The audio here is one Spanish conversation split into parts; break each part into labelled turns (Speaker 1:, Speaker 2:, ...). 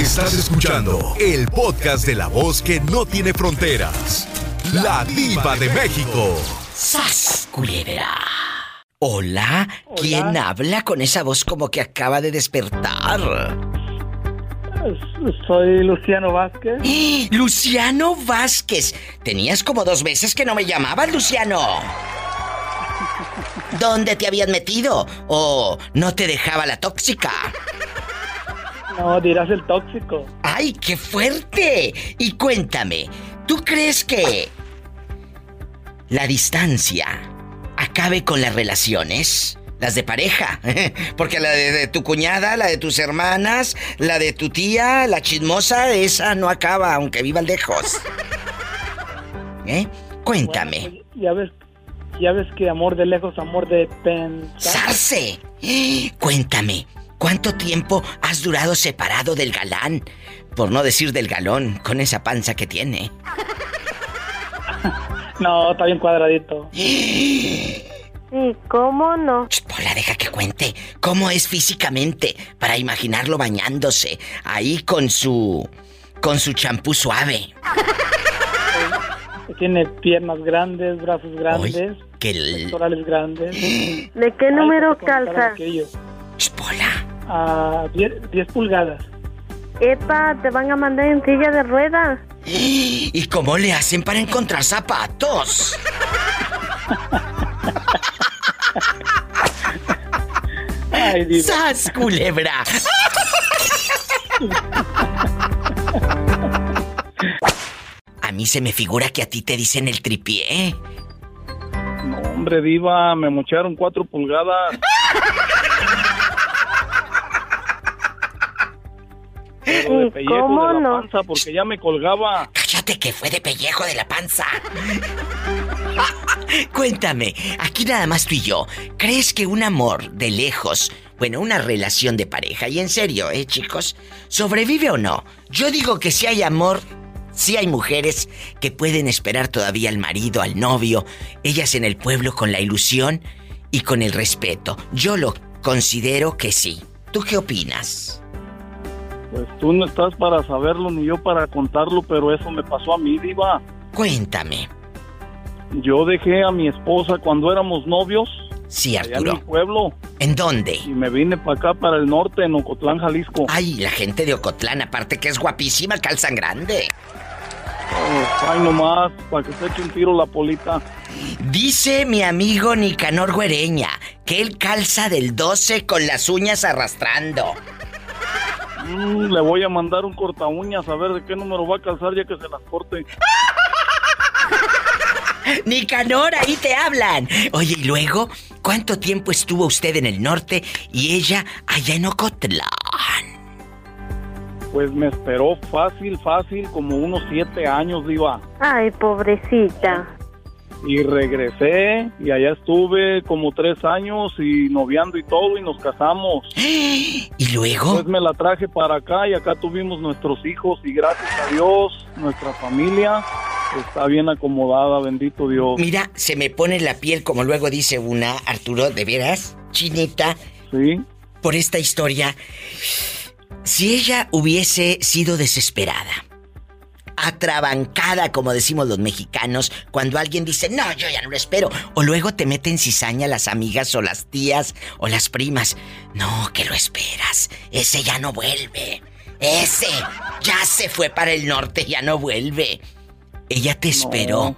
Speaker 1: Estás escuchando el podcast de la voz que no tiene fronteras. La diva de México.
Speaker 2: ¡Sas, culebra! Hola, ¿quién habla con esa voz como que acaba de despertar?
Speaker 3: Soy Luciano Vázquez.
Speaker 2: ¡Eh! Luciano Vázquez. Tenías como dos meses que no me llamabas, Luciano. ¿Dónde te habías metido? ¿O no te dejaba la tóxica?
Speaker 3: No, dirás el tóxico.
Speaker 2: ¡Ay, qué fuerte! Y cuéntame, ¿tú crees que la distancia acabe con las relaciones? Las de pareja. Porque la de, de, tu cuñada, la de tus hermanas, la de tu tía, la chismosa, esa no acaba, aunque viva lejos. ¿Eh? Cuéntame.
Speaker 3: Bueno, pues, ya ves, ya ves que amor de lejos, amor de pensar.
Speaker 2: ¡Sarce! Cuéntame, ¿cuánto tiempo has durado separado del galán? Por no decir del galón, con esa panza que tiene.
Speaker 3: No, está bien cuadradito.
Speaker 4: ¿Y cómo no?
Speaker 2: Pola, deja que cuente. ¿Cómo es físicamente? Para imaginarlo bañándose. Ahí con su. con su champú suave.
Speaker 3: Tiene piernas grandes, brazos grandes,
Speaker 2: Uy, que el...
Speaker 3: pectorales grandes.
Speaker 4: ¿De qué número calza?
Speaker 2: Pola.
Speaker 3: A 10, 10 pulgadas.
Speaker 4: Epa, te van a mandar en silla de ruedas.
Speaker 2: ¿Y cómo le hacen para encontrar zapatos?
Speaker 3: Ay.
Speaker 2: ¡Sas, culebra! A mí se me figura que a ti te dicen el tripié.
Speaker 3: No, hombre, diva, me mocharon 4 pulgadas. Pero de pellejo
Speaker 4: ¿Cómo
Speaker 3: de la
Speaker 4: no?
Speaker 3: panza porque ya me colgaba.
Speaker 2: Cállate que fue de pellejo de la panza. Cuéntame, aquí nada más tú y yo. ¿Crees que un amor de lejos, bueno, una relación de pareja, y en serio, eh, chicos, sobrevive o no? Yo digo que si hay amor, si hay mujeres que pueden esperar todavía al marido, al novio, ellas en el pueblo con la ilusión y con el respeto. Yo lo considero que sí. ¿Tú qué opinas?
Speaker 3: Pues tú no estás para saberlo ni yo para contarlo, pero eso me pasó a mí, diva.
Speaker 2: Cuéntame.
Speaker 3: Yo dejé a mi esposa cuando éramos novios
Speaker 2: Sí,
Speaker 3: allá en mi
Speaker 2: Arturo.
Speaker 3: pueblo
Speaker 2: ¿En dónde?
Speaker 3: y me vine para acá, para el norte, en Ocotlán, Jalisco.
Speaker 2: Ay, la gente de Ocotlán, aparte que es guapísima, calzan grande.
Speaker 3: Oh, ay, nomás, para que se eche un tiro la polita.
Speaker 2: Dice mi amigo Nicanor Güereña que él calza del 12 con las uñas arrastrando.
Speaker 3: Mm, le voy a mandar un corta uñas a ver de qué número va a calzar ya que se las corte.
Speaker 2: Nicanor, ahí te hablan. Oye, y luego, ¿cuánto tiempo estuvo usted en el norte y ella allá en Ocotlán?
Speaker 3: Pues me esperó fácil, fácil, como unos siete años, diva.
Speaker 4: Ay, pobrecita.
Speaker 3: Y regresé y allá estuve como tres años y noviando y todo y nos casamos.
Speaker 2: ¿Y luego?
Speaker 3: Pues me la traje para acá y acá tuvimos nuestros hijos y gracias a Dios nuestra familia está bien acomodada, bendito Dios.
Speaker 2: Mira, se me pone la piel, como luego dice una, Arturo, de veras, chinita,
Speaker 3: Sí,
Speaker 2: por esta historia. Si ella hubiese sido desesperada, atrabancada, como decimos los mexicanos, cuando alguien dice, no, yo ya no lo espero, o luego te meten cizaña las amigas o las tías o las primas, no, que lo esperas, ese ya no vuelve, ese ya se fue para el norte, ya no vuelve. Ella te esperó.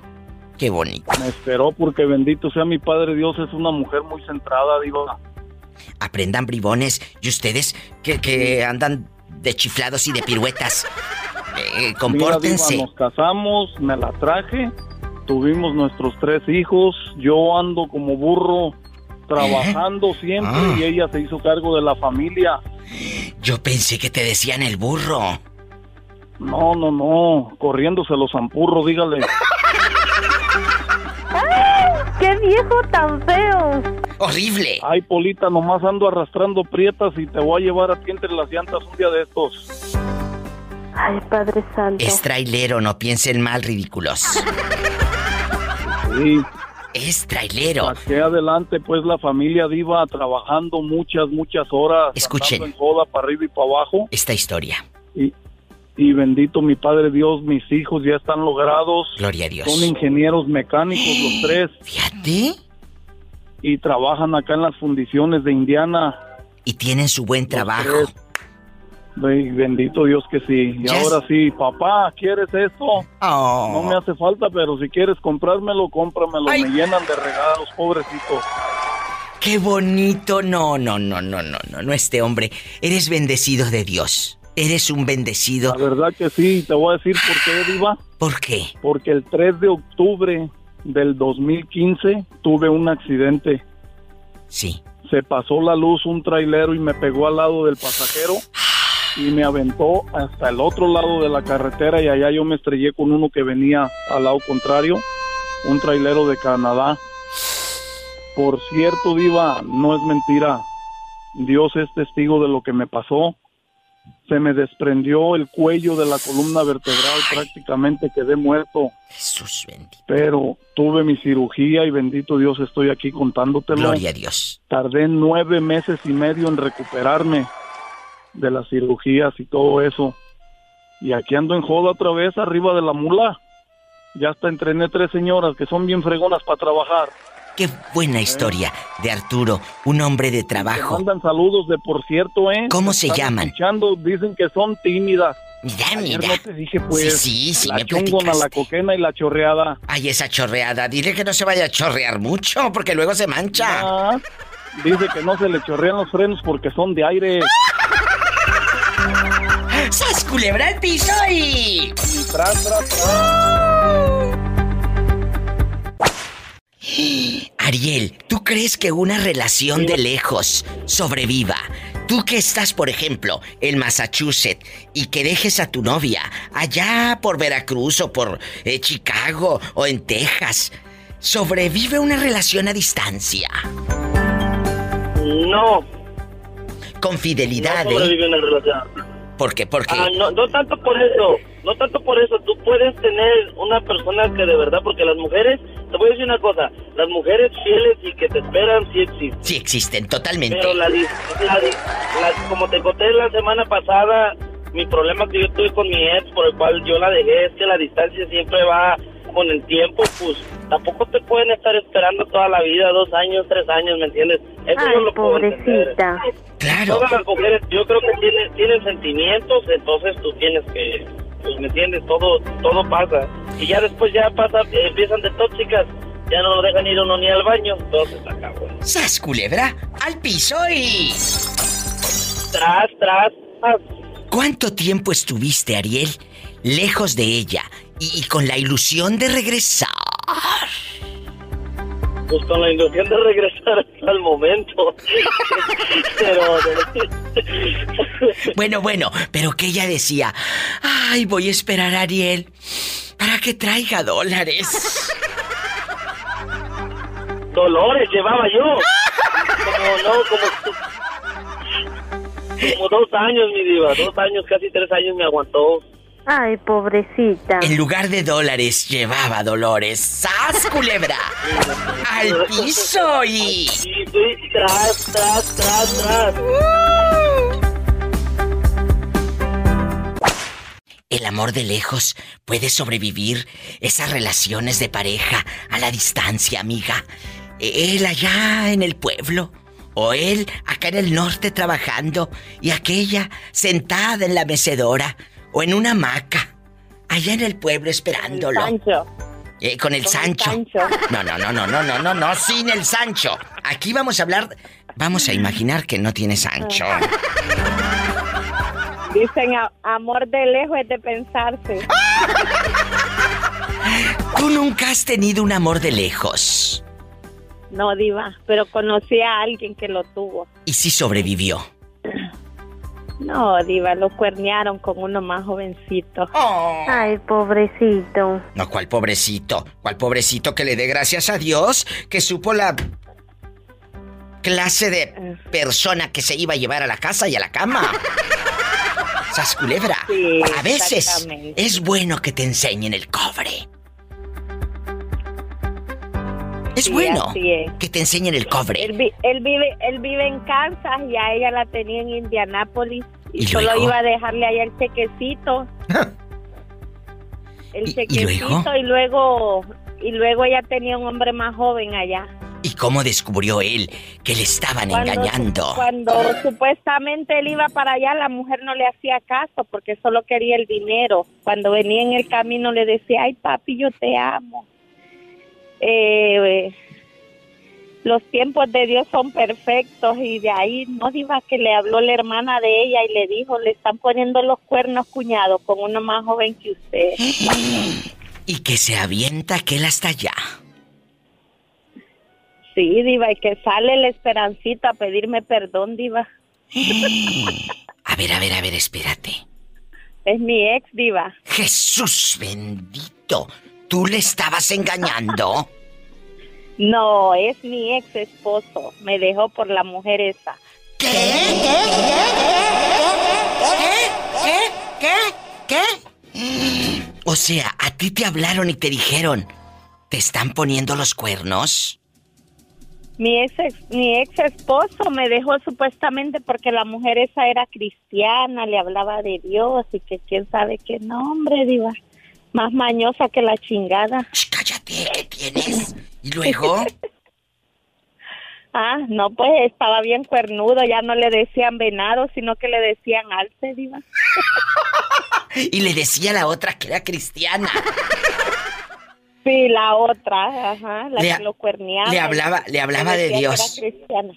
Speaker 2: Qué bonito.
Speaker 3: me esperó porque bendito sea mi Padre Dios, es una mujer muy centrada, digo.
Speaker 2: Aprendan bribones y ustedes que, que andan de chiflados y de piruetas. Eh, compórtense.
Speaker 3: Mira, Diva, nos casamos, me la traje, tuvimos nuestros tres hijos, yo ando como burro trabajando siempre
Speaker 2: Ah.
Speaker 3: y ella se hizo cargo de la familia.
Speaker 2: Yo pensé que te decían el burro.
Speaker 3: No, no, no, corriéndose los zampurros, dígale.
Speaker 4: ¡Qué viejo tan feo!
Speaker 2: Horrible.
Speaker 3: Ay, Polita, nomás ando arrastrando prietas y te voy a llevar a ti entre las llantas un día de estos.
Speaker 4: Ay, Padre Santo.
Speaker 2: Es trailero, no piensen mal, ridículos.
Speaker 3: Sí,
Speaker 2: Es trailero.
Speaker 3: adelante pues la familia diva trabajando muchas, muchas horas.
Speaker 2: Escuchen.
Speaker 3: en joda para arriba y para abajo.
Speaker 2: Esta historia.
Speaker 3: Y, y bendito mi Padre Dios, mis hijos ya están logrados.
Speaker 2: Gloria a Dios.
Speaker 3: Son ingenieros mecánicos los tres
Speaker 2: Fíjate.
Speaker 3: y trabajan acá en las fundiciones de Indiana.
Speaker 2: Y tienen su buen trabajo.
Speaker 3: tres. Bendito Dios que sí. Y ahora sí, papá, ¿quieres esto?
Speaker 2: Oh.
Speaker 3: No me hace falta, pero si quieres comprármelo, cómpramelo.
Speaker 2: Ay.
Speaker 3: Me llenan de regalos, pobrecitos.
Speaker 2: Qué bonito. No, no, no, no, no, no, no, este hombre. Eres bendecido de Dios. Eres un bendecido.
Speaker 3: La verdad que sí, te voy a decir por qué, Diva.
Speaker 2: ¿Por qué?
Speaker 3: Porque el 3 de octubre del 2015 tuve un accidente.
Speaker 2: Sí.
Speaker 3: Se pasó la luz un trailero y me pegó al lado del pasajero y me aventó hasta el otro lado de la carretera y allá yo me estrellé con uno que venía al lado contrario, un trailero de Canadá. Por cierto, Diva, no es mentira. Dios es testigo de lo que me pasó. Se me desprendió el cuello de la columna vertebral, prácticamente quedé muerto.
Speaker 2: Jesús bendito.
Speaker 3: Pero tuve mi cirugía y bendito Dios estoy aquí contándotelo.
Speaker 2: Gloria a Dios.
Speaker 3: Tardé nueve meses y medio en recuperarme de las cirugías y todo eso. Y aquí ando en joda otra vez arriba de la mula. Ya hasta entrené tres señoras que son bien fregonas para trabajar.
Speaker 2: Qué buena historia de Arturo, un hombre de trabajo.
Speaker 3: mandan saludos de por cierto, ¿eh?
Speaker 2: ¿Cómo se llaman?
Speaker 3: escuchando, dicen que son tímidas.
Speaker 2: Mira,
Speaker 3: Ayer
Speaker 2: mira.
Speaker 3: no te dije pues.
Speaker 2: Sí, sí, sí,
Speaker 3: la
Speaker 2: me
Speaker 3: chungona, la coquena y la chorreada.
Speaker 2: Ay, esa chorreada. Dile que no se vaya a chorrear mucho, porque luego se mancha.
Speaker 3: Ah, dice que no se le chorrean los frenos porque son de aire.
Speaker 2: ¡Sas culebra el piso y...
Speaker 3: Tras, tras.
Speaker 2: Ariel, ¿tú crees que una relación de lejos sobreviva? Tú que estás, por ejemplo, en Massachusetts y que dejes a tu novia allá por Veracruz o por eh, Chicago o en Texas, ¿sobrevive una relación a distancia?
Speaker 5: No,
Speaker 2: Con fidelidad,
Speaker 5: no
Speaker 2: ¿eh?
Speaker 5: relación.
Speaker 2: ¿Por qué? Porque...
Speaker 5: Ah, no, no tanto por eso, no tanto por eso. Tú puedes tener una persona que de verdad, porque las mujeres, te voy a decir una cosa, las mujeres fieles y que te esperan sí existen.
Speaker 2: Sí existen, totalmente.
Speaker 5: Pero la, la la- como te conté la semana pasada, mi problema que yo tuve con mi ex, por el cual yo la dejé, es que la distancia siempre va con el tiempo, pues tampoco te pueden estar esperando toda la vida, dos años, tres años, ¿me entiendes? Eso
Speaker 4: Ay,
Speaker 5: yo lo puedo
Speaker 4: pobrecita.
Speaker 2: Claro.
Speaker 5: Todas las mujeres, yo creo que tienen, tienen sentimientos, entonces tú tienes que, pues me entiendes, todo, todo pasa. Y ya después ya pasa, empiezan de tóxicas, ya no lo dejan ir uno ni al baño, entonces acabó.
Speaker 2: ¡Sas culebra! ¡Al piso y...
Speaker 5: Tras, tras, tras.
Speaker 2: ¿Cuánto tiempo estuviste, Ariel, lejos de ella y, y con la ilusión de regresar?
Speaker 5: Pues con la ilusión de regresar hasta el momento. Pero...
Speaker 2: Bueno, bueno, pero que ella decía, ay, voy a esperar a Ariel para que traiga dólares.
Speaker 5: Dolores llevaba yo. Como no, como... Como dos años, mi diva. Dos años, casi tres años me aguantó.
Speaker 4: Ay, pobrecita.
Speaker 2: En lugar de dólares, llevaba dolores. ¡Sas, culebra! ¡Al piso y...
Speaker 5: Tras, tras, tras, tras.
Speaker 2: El amor de lejos puede sobrevivir esas relaciones de pareja a la distancia, amiga. Él allá en el pueblo, o él acá en el norte trabajando, y aquella sentada en la mecedora, o en una hamaca, allá en el pueblo esperándolo.
Speaker 6: Sancho.
Speaker 2: Eh, con el
Speaker 6: Con el
Speaker 2: Sancho. No, no, no, no, no, no, no, no, sin el Sancho. Aquí vamos a hablar. Vamos a imaginar que no tiene Sancho.
Speaker 6: Dicen a- amor de lejos es de pensarse.
Speaker 2: Tú nunca has tenido un amor de lejos.
Speaker 6: No, diva, pero conocí a alguien que lo tuvo.
Speaker 2: Y sí sobrevivió.
Speaker 6: No, diva, lo cuernearon con uno más jovencito.
Speaker 4: Ay, pobrecito.
Speaker 2: No, cuál pobrecito. Cuál pobrecito que le dé gracias a Dios que supo la clase de persona que se iba a llevar a la casa y a la cama. Sas culebra.
Speaker 6: Sí,
Speaker 2: a veces es bueno que te enseñen el cobre. Es
Speaker 6: Sí,
Speaker 2: bueno
Speaker 6: es.
Speaker 2: que te enseñen el cobre.
Speaker 6: Él, vi- él vive él vive en Kansas y a ella la tenía en Indianápolis Y,
Speaker 2: ¿Y
Speaker 6: solo
Speaker 2: luego?
Speaker 6: iba a dejarle ahí el chequecito. El
Speaker 2: ¿Y- y
Speaker 6: chequecito
Speaker 2: luego?
Speaker 6: y luego y luego ella tenía un hombre más joven allá.
Speaker 2: ¿Y cómo descubrió él que le estaban
Speaker 6: Cuando,
Speaker 2: engañando?
Speaker 6: cuando supuestamente él iba para allá, la mujer no le hacía caso porque solo quería el dinero. Cuando venía en el camino le decía, ay papi, yo te amo. Eh, los tiempos de Dios son perfectos y de ahí no diga que le habló la hermana de ella y le dijo, le están poniendo los cuernos cuñado con uno más joven que usted.
Speaker 2: Y que se avienta aquel hasta allá.
Speaker 6: Sí, diva, y que sale la esperancita a pedirme perdón, diva.
Speaker 2: A ver, a ver, a ver, espérate.
Speaker 6: Es mi ex, diva.
Speaker 2: Jesús bendito. ¿Tú le estabas engañando?
Speaker 6: No, es mi ex esposo. Me dejó por la mujer esa.
Speaker 2: ¿Qué? ¿Qué? ¿Qué? ¿Qué? ¿Qué? O sea, a ti te hablaron y te dijeron, ¿te están poniendo los cuernos?
Speaker 6: Mi ex, mi ex esposo me dejó supuestamente porque la mujer esa era cristiana, le hablaba de Dios y que quién sabe qué nombre, diva. Más mañosa que la chingada.
Speaker 2: Cállate, ¿qué tienes? ¿Y luego?
Speaker 6: Ah, no, pues estaba bien cuernudo, ya no le decían venado, sino que le decían alce, diva.
Speaker 2: Y le decía a la otra que era cristiana.
Speaker 6: Sí, la otra, ajá, la
Speaker 2: Le-
Speaker 6: que lo cuerneaba.
Speaker 2: le hablaba- le hablaba de
Speaker 6: decía que
Speaker 2: Dios.
Speaker 6: era cristiana.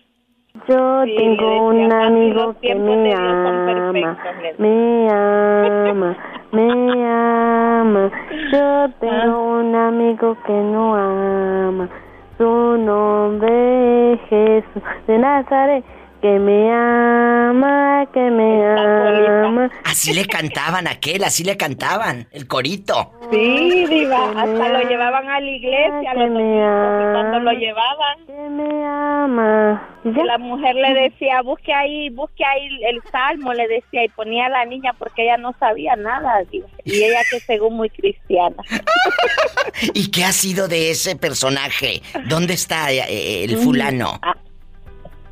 Speaker 4: Yo
Speaker 6: Sí,
Speaker 4: tengo un
Speaker 6: decía, "Papi,
Speaker 4: amigo que me ama,
Speaker 6: perfectos", le
Speaker 4: me ama, me ama. Yo tengo un amigo que no ama. Su nombre es Jesús de Nazaret, que me ama, que me ama.
Speaker 2: Así le cantaban a aquel, así le cantaban, el corito.
Speaker 6: Sí, diva, hasta lo llevaban a la iglesia,
Speaker 4: que
Speaker 6: los
Speaker 4: me
Speaker 6: y cuando lo
Speaker 4: ama.
Speaker 6: llevaban,
Speaker 4: Que me ama.
Speaker 6: La mujer le decía, busque ahí, busque ahí el salmo, le decía, y ponía a la niña porque ella no sabía nada, diva. y ella que según muy cristiana.
Speaker 2: ¿Y qué ha sido de ese personaje? ¿Dónde está eh, el fulano?
Speaker 6: Ah,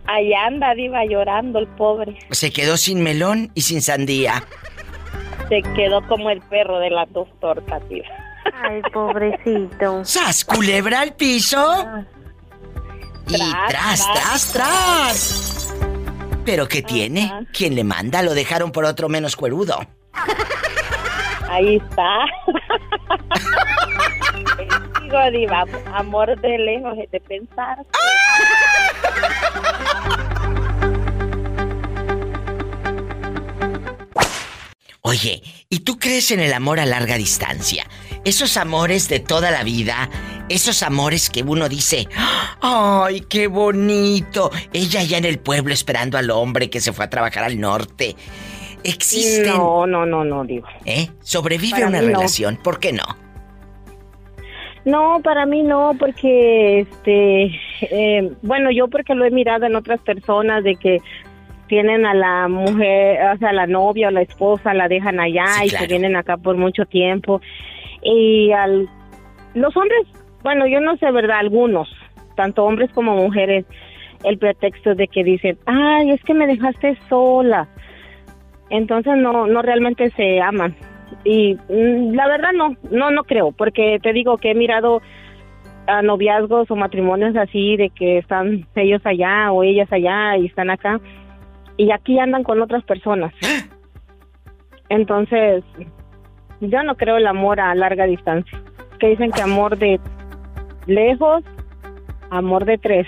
Speaker 6: Allá anda, diva, llorando el pobre.
Speaker 2: Se quedó sin melón y sin sandía.
Speaker 6: Se quedó como el perro de las dos tortas, diva.
Speaker 4: Ay, pobrecito.
Speaker 2: ¡Sas, culebra al piso! Y tras,
Speaker 6: Tras,
Speaker 2: tras, tras. ¿Pero qué tiene?
Speaker 6: Ajá.
Speaker 2: ¿Quién le manda? Lo dejaron por otro menos cuerudo.
Speaker 6: Ahí está. Digo, diva, amor de lejos es de pensar.
Speaker 2: Oye, ¿y tú crees en el amor a larga distancia? Esos amores de toda la vida, esos amores que uno dice, ¡ay, qué bonito! Ella ya en el pueblo esperando al hombre que se fue a trabajar al norte. Existen,
Speaker 6: No, no, no, no, digo.
Speaker 2: ¿eh? Sobrevive
Speaker 6: Para
Speaker 2: una
Speaker 6: mí no.
Speaker 2: relación, ¿por qué no?
Speaker 6: No, para mí no, porque, este, eh, bueno, yo porque lo he mirado en otras personas de que tienen a la mujer, o sea, la novia o la esposa, la dejan allá
Speaker 2: Sí,
Speaker 6: y
Speaker 2: claro.
Speaker 6: se vienen acá por mucho tiempo. Y al, los hombres, bueno, yo no sé, ¿verdad? Algunos, tanto hombres como mujeres, el pretexto de que dicen, ay, es que me dejaste sola. Entonces no, no realmente se aman. Y mm, la verdad no, no, no creo, porque te digo que he mirado a noviazgos o matrimonios así de que están ellos allá o ellas allá y están acá y aquí andan con otras personas. Entonces, yo no creo el amor a larga distancia. Que dicen que amor de lejos, amor de tres.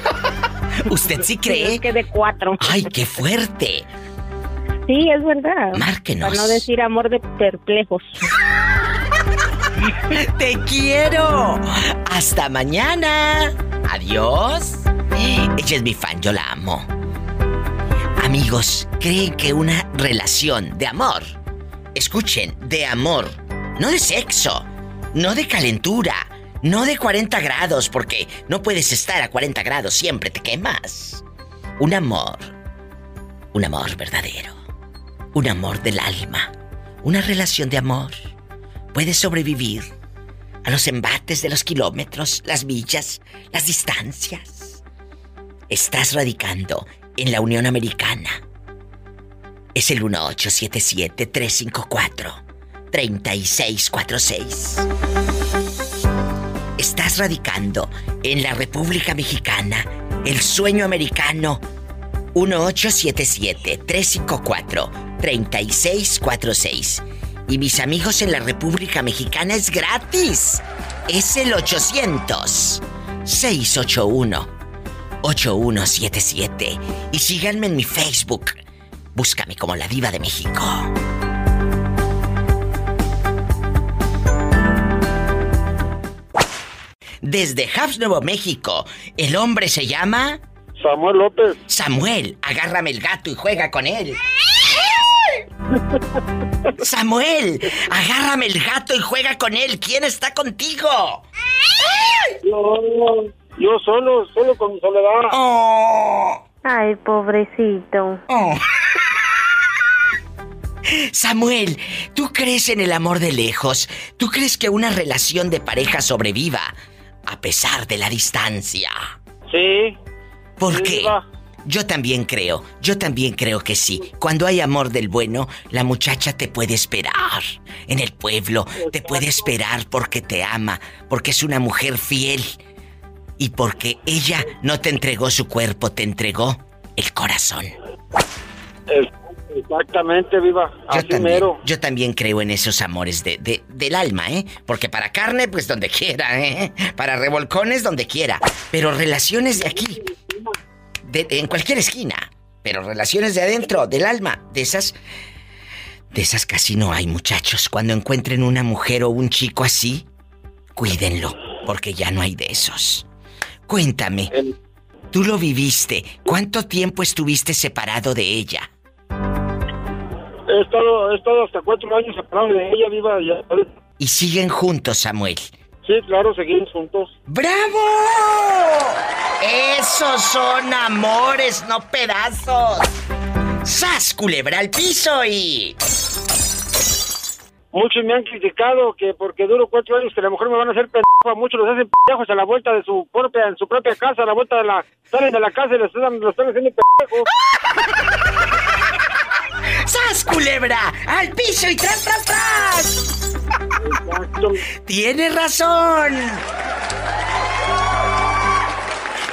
Speaker 2: ¿Usted sí
Speaker 6: Es
Speaker 2: cree?
Speaker 6: que de cuatro.
Speaker 2: ¡Ay, qué fuerte!
Speaker 6: Sí, es verdad.
Speaker 2: Márquenos.
Speaker 6: Para no decir amor de perplejos.
Speaker 2: ¡Te quiero! ¡Hasta mañana! ¡Adiós! Ella es mi fan, yo la amo. Amigos, ¿creen que una relación de amor, escuchen, de amor, no de sexo, no de calentura, no de 40 grados, porque no puedes estar a 40 grados, siempre te quemas. Un amor, un amor verdadero, un amor del alma, una relación de amor puede sobrevivir a los embates de los kilómetros, las millas, las distancias. Estás radicando en la Unión Americana. es el 1877-354-3646. Estás radicando en la República Mexicana, el sueño americano. 1877-354-3646. Y mis amigos en la República Mexicana es gratis. Es el 800-681-8177. Y síganme en mi Facebook. Búscame como la diva de México. Desde Habs, Nuevo México, el hombre se llama...
Speaker 7: Samuel López.
Speaker 2: Samuel, agárrame el gato y juega con él. Samuel, agárrame el gato y juega con él. ¿Quién está contigo?
Speaker 7: Yo, yo solo, solo con mi soledad.
Speaker 2: Oh,
Speaker 4: Ay, pobrecito.
Speaker 2: oh. Samuel, ¿tú crees en el amor de lejos? ¿Tú crees que una relación de pareja sobreviva a pesar de la distancia?
Speaker 7: Sí.
Speaker 2: ¿Por
Speaker 7: Sí,
Speaker 2: qué?
Speaker 7: Diva.
Speaker 2: Yo también creo, yo también creo que sí. Cuando hay amor del bueno, la muchacha te puede esperar. En el pueblo te puede esperar porque te ama, porque es una mujer fiel. Y porque ella no te entregó su cuerpo, te entregó el corazón.
Speaker 7: Exactamente, viva.
Speaker 2: Yo
Speaker 7: Así
Speaker 2: también,
Speaker 7: mero.
Speaker 2: yo también creo en esos amores de, de- del alma, ¿eh? Porque para carne, pues donde quiera, ¿eh? Para revolcones, donde quiera. Pero relaciones de aquí, de- en cualquier esquina. Pero relaciones de adentro, del alma, de esas... De esas casi no hay, muchachos. Cuando encuentren una mujer o un chico así, cuídenlo, porque ya no hay de esos. Cuéntame, tú lo viviste. ¿Cuánto tiempo estuviste separado de ella?
Speaker 7: he, estado, he estado hasta cuatro años separado de ella, viva. Ya.
Speaker 2: Y siguen juntos, Samuel.
Speaker 7: Sí, claro, seguimos juntos.
Speaker 2: ¡Bravo! Esos son amores, no pedazos. ¡Sas, culebra al piso y...
Speaker 7: Muchos me han criticado que porque duro cuatro años que a la mujer me van a hacer pendejo, muchos los hacen pendejos a la vuelta de su propia, en su propia casa, a la vuelta de la, salen de la casa y los están, los están haciendo pendejos.
Speaker 2: ¡Sas, culebra! ¡Al piso y tras, tras, tras!
Speaker 7: Exacto.
Speaker 2: ¡Tienes razón!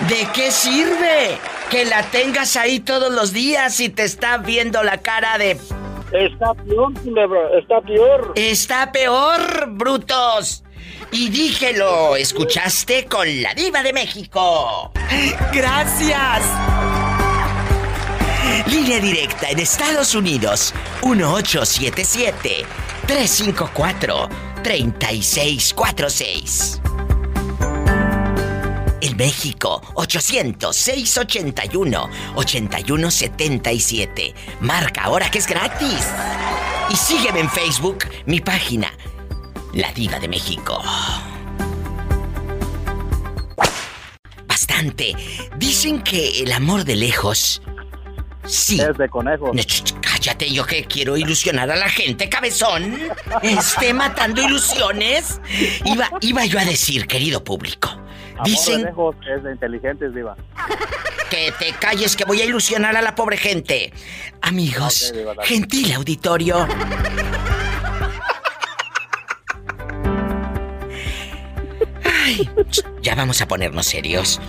Speaker 2: ¿De qué sirve que la tengas ahí todos los días y te está viendo la cara de...
Speaker 7: Está peor, culebra, está peor.
Speaker 2: Está peor, brutos. Y díjelo, ¿escuchaste con la diva de México? Gracias. Línea directa en Estados Unidos, 1877-354-3646. En México, 800-681-8177. Marca ahora que es gratis. Y sígueme en Facebook, mi página, La Diva de México. Bastante. Dicen que el amor de lejos. Sí.
Speaker 7: Es de
Speaker 2: ch, Cállate, yo que quiero ilusionar a la gente, cabezón. Esté matando ilusiones. Iba, iba yo a decir, querido público. Dicen
Speaker 7: lejos es de inteligentes, diva.
Speaker 2: que te calles que voy a ilusionar a la pobre gente. Amigos,
Speaker 7: de
Speaker 2: gentil auditorio. Ay, ya vamos a ponernos serios.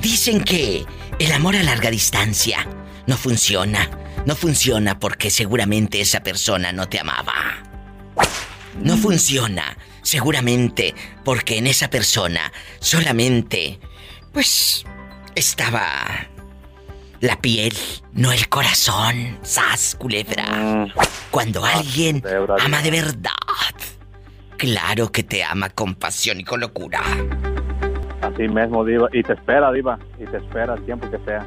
Speaker 2: Dicen que el amor a larga distancia no funciona. No funciona porque seguramente esa persona no te amaba. No funciona seguramente porque en esa persona solamente, pues, estaba la piel, no el corazón. ¡Sas, culebra! Cuando alguien
Speaker 7: culebra,
Speaker 2: ama de verdad, claro que te ama con pasión y con locura.
Speaker 7: Así mismo, diva. Y te espera, diva. Y te espera el tiempo que sea.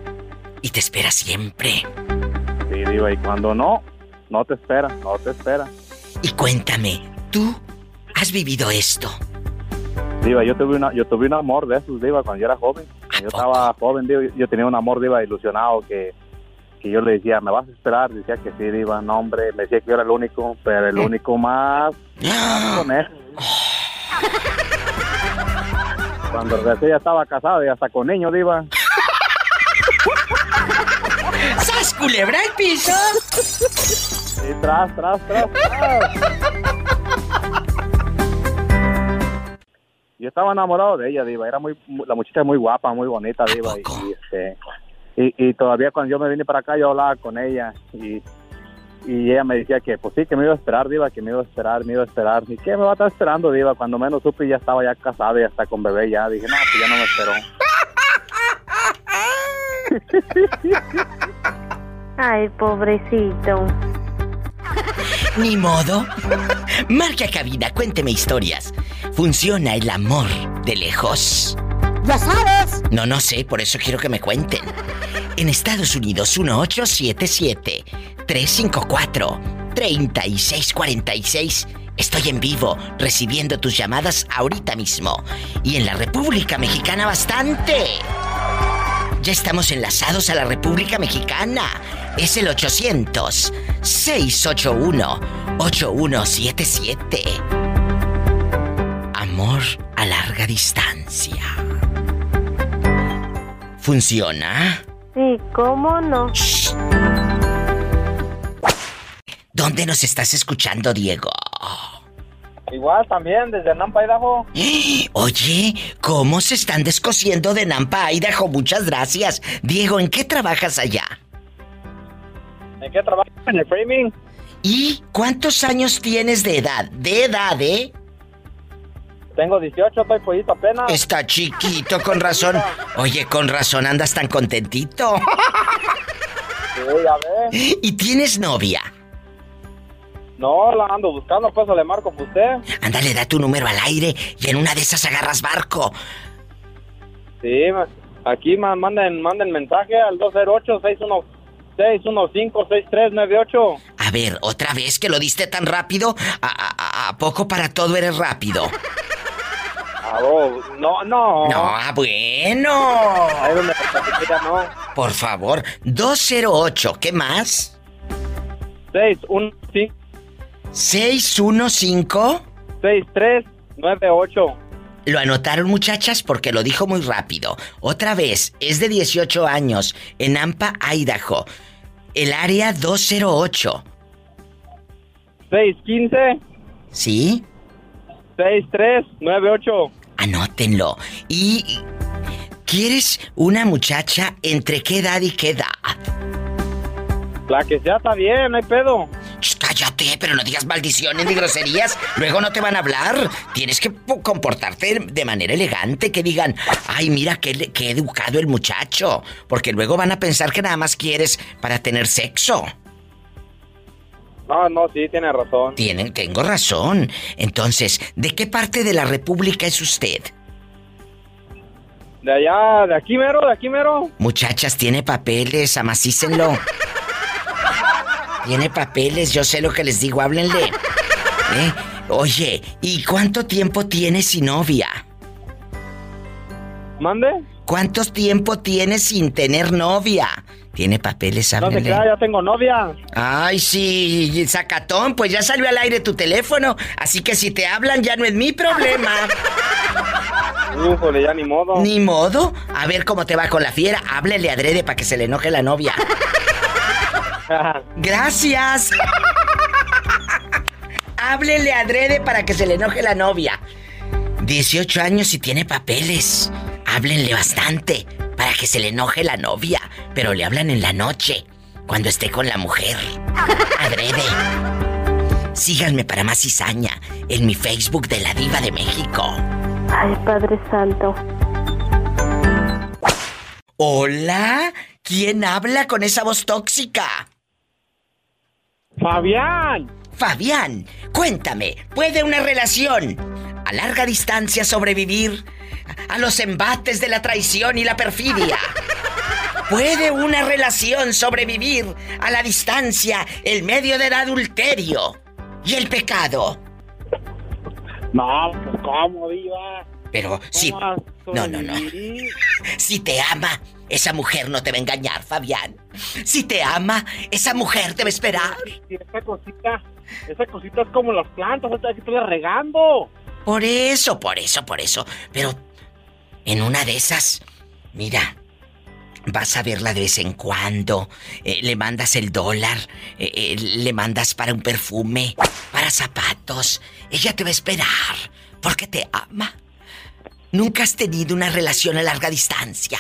Speaker 2: Y te espera siempre.
Speaker 7: Sí, diva. Y cuando no, no te espera, no te espera.
Speaker 2: Y cuéntame, ¿tú has vivido esto?
Speaker 7: Diva, yo tuve una, yo tuve un amor de esos, diva, cuando yo era joven. Cuando yo
Speaker 2: poco?
Speaker 7: estaba joven, diva, yo tenía un amor, diva, ilusionado que, que yo le decía, ¿me vas a esperar? Decía que sí, diva, no, hombre. Me decía que yo era el único, pero el único más con eso. Cuando regresé ya estaba casado y hasta con niños, diva.
Speaker 2: ¡Sas, ¡Sas, culebra al piso!
Speaker 7: Y tras, tras, tras, tras. Yo estaba enamorado de ella, Diva. Era muy, la muchacha muy guapa, muy bonita, Diva. Y, y, este, y, y todavía cuando yo me vine para acá, yo hablaba con ella. Y, y ella me decía que, pues sí, que me iba a esperar, Diva, que me iba a esperar, me iba a esperar. ¿Y qué me va a estar esperando, Diva? Cuando menos supe, ya estaba ya casada y hasta con bebé ya. Dije, no, pues ya no me esperó.
Speaker 4: Ay, pobrecito.
Speaker 2: Ni modo. Marca cabina, cuénteme historias. ¿Funciona el amor de lejos?
Speaker 8: ¡Ya sabes!
Speaker 2: No, no sé, por eso quiero que me cuenten. En Estados Unidos, 1877-354-3646. Estoy en vivo recibiendo tus llamadas ahorita mismo. Y en la República Mexicana bastante. Ya estamos enlazados a la República Mexicana. Es el 800-681-8177. Amor a larga distancia. ¿Funciona?
Speaker 4: Sí, ¿cómo no?
Speaker 2: Shh. ¿Dónde nos estás escuchando, Diego?
Speaker 7: Igual también, desde Nampa, Idaho.
Speaker 2: Oye, ¿cómo se están descosiendo de Nampa, Idaho? Muchas gracias. Diego, ¿en qué trabajas allá?
Speaker 7: ¿En qué trabajas? En el framing.
Speaker 2: ¿Y cuántos años tienes de edad? De edad, ¿eh?
Speaker 7: Tengo 18, estoy pollito apenas.
Speaker 2: Está chiquito, con razón. Oye, con razón andas tan contentito.
Speaker 7: Sí, ya ve.
Speaker 2: ¿Y tienes novia?
Speaker 7: No, la ando buscando, pues le marco a usted.
Speaker 2: Ándale, da tu número al aire y en una de esas agarras barco.
Speaker 7: Sí, aquí ma- manden, manden mensaje al 208-615-6398.
Speaker 2: A ver, otra vez que lo diste tan rápido, ¿a, a- a poco para todo eres rápido?
Speaker 7: Ah, oh, no, no.
Speaker 2: No, ah, bueno.
Speaker 7: Ahí donde me ya no.
Speaker 2: Por favor, 208, ¿qué más?
Speaker 7: 6, 1, 5,
Speaker 2: 615.
Speaker 7: 6, 3, 9, 8.
Speaker 2: Lo anotaron muchachas porque lo dijo muy rápido. Otra vez, es de 18 años, en Ampa, Idaho. El área 208.
Speaker 7: 6, 15,
Speaker 2: ¿Sí?
Speaker 7: 6, 3, 9, 8.
Speaker 2: Anótenlo. ¿Y quieres una muchacha entre qué edad y qué edad?
Speaker 7: La que sea está bien, no hay pedo.
Speaker 2: Ch, cállate, pero no digas maldiciones ni groserías. Luego no te van a hablar. Tienes que po- comportarte de manera elegante, que digan, ay, mira qué, qué educado el muchacho. Porque luego van a pensar que nada más quieres para tener sexo.
Speaker 7: No, no, sí, tiene razón.
Speaker 2: Tienen, tengo razón. Entonces, ¿de qué parte de la República es usted?
Speaker 7: De allá, de aquí mero, de aquí mero.
Speaker 2: Muchachas, tiene papeles, amacícenlo. Tiene papeles, yo sé lo que les digo, háblenle. ¿Eh? Oye, ¿y cuánto tiempo tienes sin novia?
Speaker 7: ¿Mande?
Speaker 2: ¿Cuánto tiempo tienes sin tener novia? Tiene papeles,
Speaker 7: No
Speaker 2: háblenle.
Speaker 7: crea, ya tengo novia.
Speaker 2: Ay, sí, sacatón, pues ya salió al aire tu teléfono, así que si te hablan ya no es mi problema.
Speaker 7: Híjole, ya ni modo.
Speaker 2: Ni modo. A ver cómo te va con la fiera. Háblele adrede para que se le enoje la novia. Gracias. Háblele adrede para que se le enoje la novia. 18 años y tiene papeles. Háblenle bastante para que se le enoje la novia. Pero le hablan en la noche, cuando esté con la mujer. Adrede. Síganme para más cizaña en mi Facebook de la Diva de México.
Speaker 4: Ay, Padre Santo.
Speaker 2: Hola, ¿quién habla con esa voz tóxica?
Speaker 7: Fabián.
Speaker 2: Fabián, cuéntame, ¿puede una relación a larga distancia sobrevivir a los embates de la traición y la perfidia? ¿Puede una relación sobrevivir a la distancia el medio del adulterio y el pecado?
Speaker 7: No, pues cómo, diva.
Speaker 2: Pero si...
Speaker 7: ¿Cómo vas a
Speaker 2: No, no, no. Si te ama, esa mujer no te va a engañar, Fabián. Si te ama, esa mujer te va a esperar.
Speaker 7: Y esa cosita, esa cosita es como las plantas, hay que estarla regando.
Speaker 2: Por eso, por eso, por eso. Pero en una de esas, mira, vas a verla de vez en cuando, eh, le mandas el dólar, eh, eh, le mandas para un perfume, para zapatos. Ella te va a esperar porque te ama. Nunca has tenido una relación a larga distancia.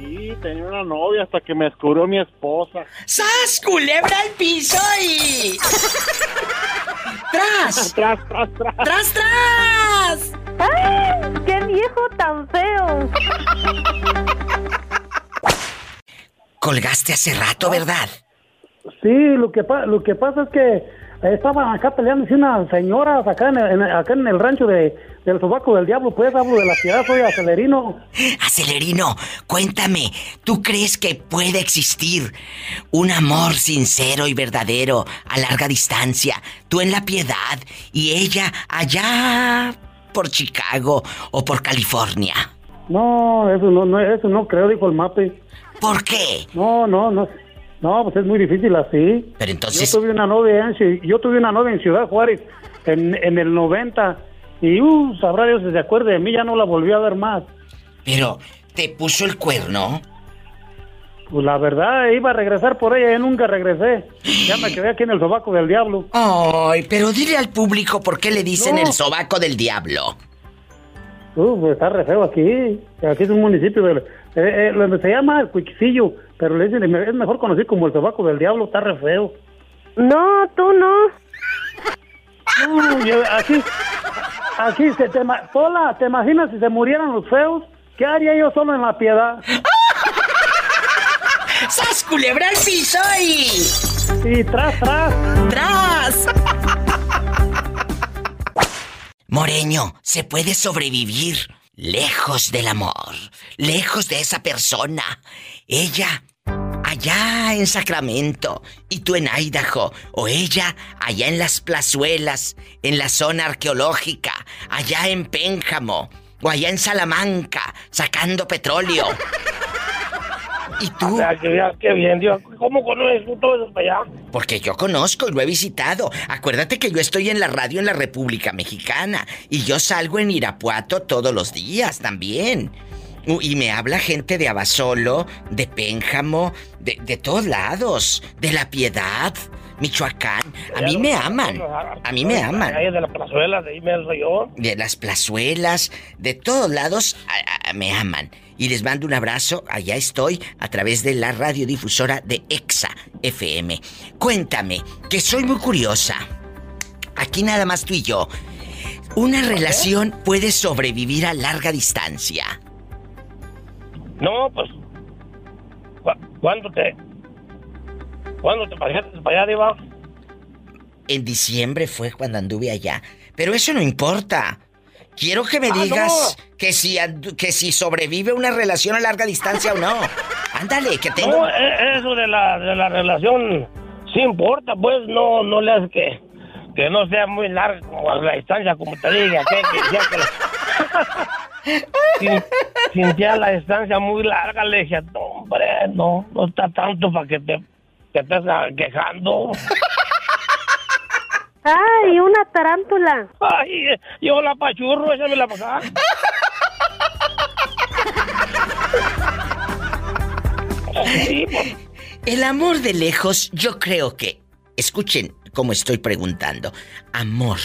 Speaker 9: Sí, tenía una novia hasta que me descubrió mi esposa.
Speaker 2: ¡Sas, culebra al piso y... ¡Tras!
Speaker 9: Tras, tras, tras.
Speaker 2: ¡Tras, tras!
Speaker 4: ¡Ay! ¡Qué viejo tan feo!
Speaker 2: Colgaste hace rato, ¿verdad?
Speaker 8: Sí, lo que, pa- lo que pasa es que estaban acá peleando unas señoras acá en el, en el- acá en el rancho de, del sobaco del diablo, pues hablo de la ciudad, soy acelerino.
Speaker 2: Acelerino, cuéntame, ¿tú crees que puede existir un amor sincero y verdadero a larga distancia? Tú en la piedad y ella allá por Chicago o por California.
Speaker 8: No, eso no, no, eso no creo, dijo el mape.
Speaker 2: ¿Por qué?
Speaker 8: No, no, no. No, pues es muy difícil así.
Speaker 2: Pero entonces...
Speaker 8: Yo tuve una novia en, yo tuve una novia en Ciudad Juárez en, en el 90 y uh, sabrá Dios si se acuerde de mí, ya no la volví a ver más.
Speaker 2: Pero, ¿te puso el cuerno?
Speaker 8: Pues la verdad, iba a regresar por ella y nunca regresé. Ya me quedé aquí en el sobaco del diablo.
Speaker 2: Ay, pero dile al público por qué le dicen
Speaker 8: No.
Speaker 2: el sobaco del diablo.
Speaker 8: Uh, pues está re feo aquí. Aquí es un municipio de, eh, eh, donde se llama el Cuiquicillo, pero le dicen, es mejor conocido como el sobaco del diablo, está re feo.
Speaker 4: No, tú no.
Speaker 8: No, yo- aquí, aquí se te, Pola, ¿te imaginas si se murieran los feos? ¿Qué haría yo solo en la piedad?
Speaker 2: ¡Sas, culebra al piso y...
Speaker 8: Y tras, tras.
Speaker 2: ¡Tras! Moreño, se puede sobrevivir lejos del amor, lejos de esa persona. Ella allá en Sacramento y tú en Idaho, o ella allá en las plazuelas, en la zona arqueológica, allá en Pénjamo, o allá en Salamanca, sacando petróleo. ¿Y tú?
Speaker 10: Ya, qué bien, Dios. ¿Cómo conoces tú todo eso para allá?
Speaker 2: Porque yo conozco y lo he visitado. Acuérdate que yo estoy en la radio en la República Mexicana y yo salgo en Irapuato todos los días también. Y me habla gente de Abasolo, de Pénjamo, de, de todos lados, de La Piedad, Michoacán. A mí me aman, a mí me aman.
Speaker 10: De la plazuela, de ahí me.
Speaker 2: De las plazuelas, de todos lados a- a- me aman. Y les mando un abrazo, allá estoy, a través de la radiodifusora de EXA FM. Cuéntame, que soy muy curiosa. Aquí nada más tú y yo. ¿Una relación puede sobrevivir a larga distancia?
Speaker 10: No, pues. ¿cu- ¿Cuándo te. ¿Cuándo te pasaste para allá, Diva?
Speaker 2: En diciembre fue cuando anduve allá. Pero eso no importa. Quiero que me
Speaker 10: Ah,
Speaker 2: digas que, si, que si sobrevive una relación a larga distancia o no. Ándale, que tengo...
Speaker 10: No, e- eso de la, de la relación sí importa, pues no, no le hace que, que no sea muy larga como la distancia, como te diga, que, que ya que ya la distancia muy larga, le dije, no, hombre, no, no está tanto para que te, que estés quejando.
Speaker 4: ¡Ay, una tarántula!
Speaker 10: Ay, yo la pachurro, esa me la pasaba. Pues.
Speaker 2: El amor de lejos, yo creo que... Escuchen cómo estoy preguntando. Amor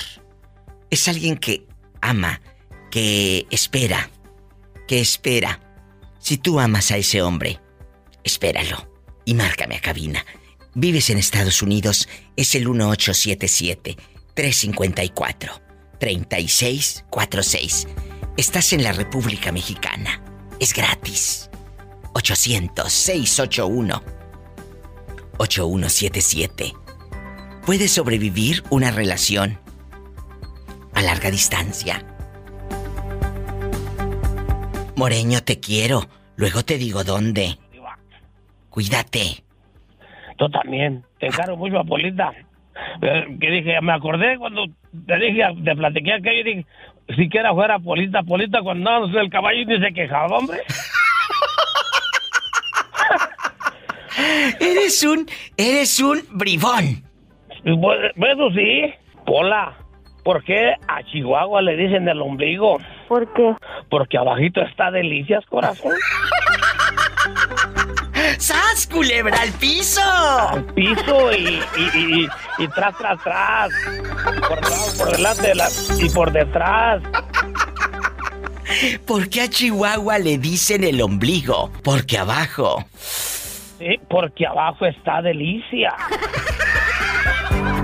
Speaker 2: es alguien que ama, que espera, que espera. Si tú amas a ese hombre, espéralo y márcame a cabina. Vives en Estados Unidos, es el 1877-354-3646. Estás en la República Mexicana, es gratis. 800-681-8177. ¿Puede sobrevivir una relación a larga distancia? Moreño, te quiero. Luego te digo dónde. Cuídate.
Speaker 10: Tú también. Te encargo mucho a Polita. Eh, Que dije, me acordé cuando te dije, te platiqué aquello y dije, siquiera fuera Polita, Polita cuando andábamos el caballo ni se quejaba, hombre.
Speaker 2: Eres un, eres un bribón.
Speaker 10: Y pues, Bueno, sí. Pola, ¿por qué a Chihuahua le dicen el ombligo?
Speaker 4: ¿Por qué?
Speaker 10: Porque abajito está delicias, corazón.
Speaker 2: ¡Sas, culebra al piso!
Speaker 5: Al piso y, y, y, tras, tras, tras. Por lado, por delante y por detrás.
Speaker 2: ¿Por qué a Chihuahua le dicen el ombligo? Porque abajo.
Speaker 5: Sí, porque abajo está delicia.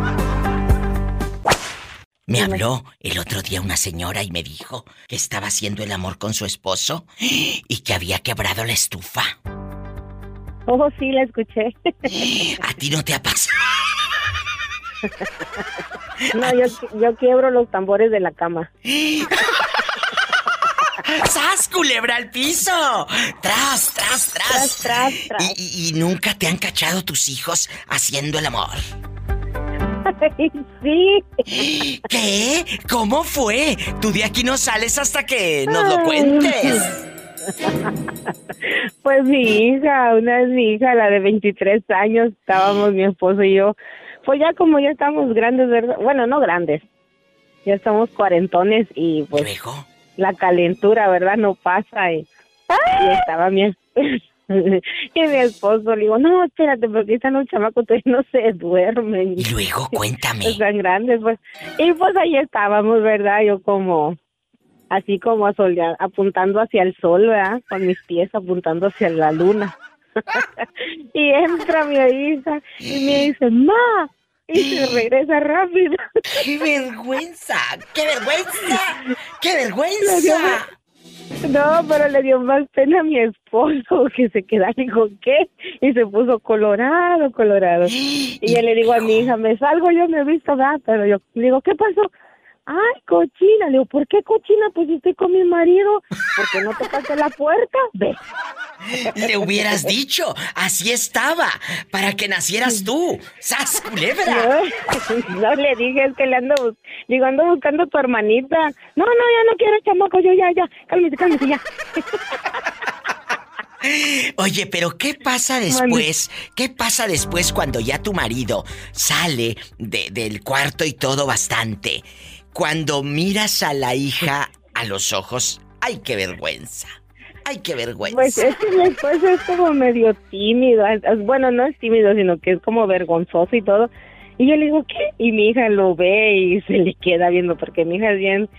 Speaker 2: Me habló el otro día una señora y me dijo que estaba haciendo el amor con su esposo y que había quebrado la estufa.
Speaker 11: Oh, sí, la escuché.
Speaker 2: ¿A ti no te ha pasado?
Speaker 11: No, yo, yo quiebro los tambores de la cama.
Speaker 2: ¡Sas, culebra al piso! ¡Tras, tras, tras!
Speaker 11: Tras, tras,
Speaker 2: ¿Y, nunca te han cachado tus hijos haciendo el amor?
Speaker 11: Sí.
Speaker 2: ¿Qué? ¿Cómo fue? Tú de aquí no sales hasta que nos lo cuentes.
Speaker 11: Pues mi hija, una es mi hija, la de 23 años, estábamos mi esposo y yo. Pues ya como ya estamos grandes, ¿verdad? Bueno, no grandes. Ya estamos cuarentones y pues la calentura, ¿verdad? No pasa y, estaba mi y mi esposo le digo, no, espérate, porque están los chamacos todavía no se duermen.
Speaker 2: Y luego, cuéntame.
Speaker 11: Están grandes, pues. Y pues ahí estábamos, ¿verdad? Yo como, así como apuntando hacia el sol, ¿verdad? Con mis pies apuntando hacia la luna. y entra mi hija y me dice, ma, y se regresa rápido.
Speaker 2: ¡Qué vergüenza! ¡Qué vergüenza! ¡Qué vergüenza!
Speaker 11: No, pero le dio más pena a mi esposo que se queda, dijo, ¿qué? Y se puso colorado, colorado. Y yo le digo a mi hija, me salgo, yo me he visto, ¿verdad? Pero yo le digo, ¿qué pasó? Ay, cochina. Le digo, ¿por qué cochina? Pues estoy con mi marido. ¿Por qué no tocaste la puerta? Ve.
Speaker 2: Le hubieras dicho, así estaba, para que nacieras tú. ¡Sas, culebra!
Speaker 11: No, le dije, es que le ando, digo, ando buscando a tu hermanita. No, no, ya no quiero chamaco, yo ya, ya, cálmese, cálmese, ya.
Speaker 2: Oye, pero ¿qué pasa después? ¿Qué pasa después cuando ya tu marido sale del cuarto y todo bastante? Cuando miras a la hija a los ojos, ¡ay, qué vergüenza! ¡Ay, qué vergüenza!
Speaker 11: Pues es que mi esposo es como medio tímido. Bueno, no es tímido, sino que es como vergonzoso y todo. Y yo le digo, ¿qué? Y mi hija lo ve y se le queda viendo, porque mi hija es bien,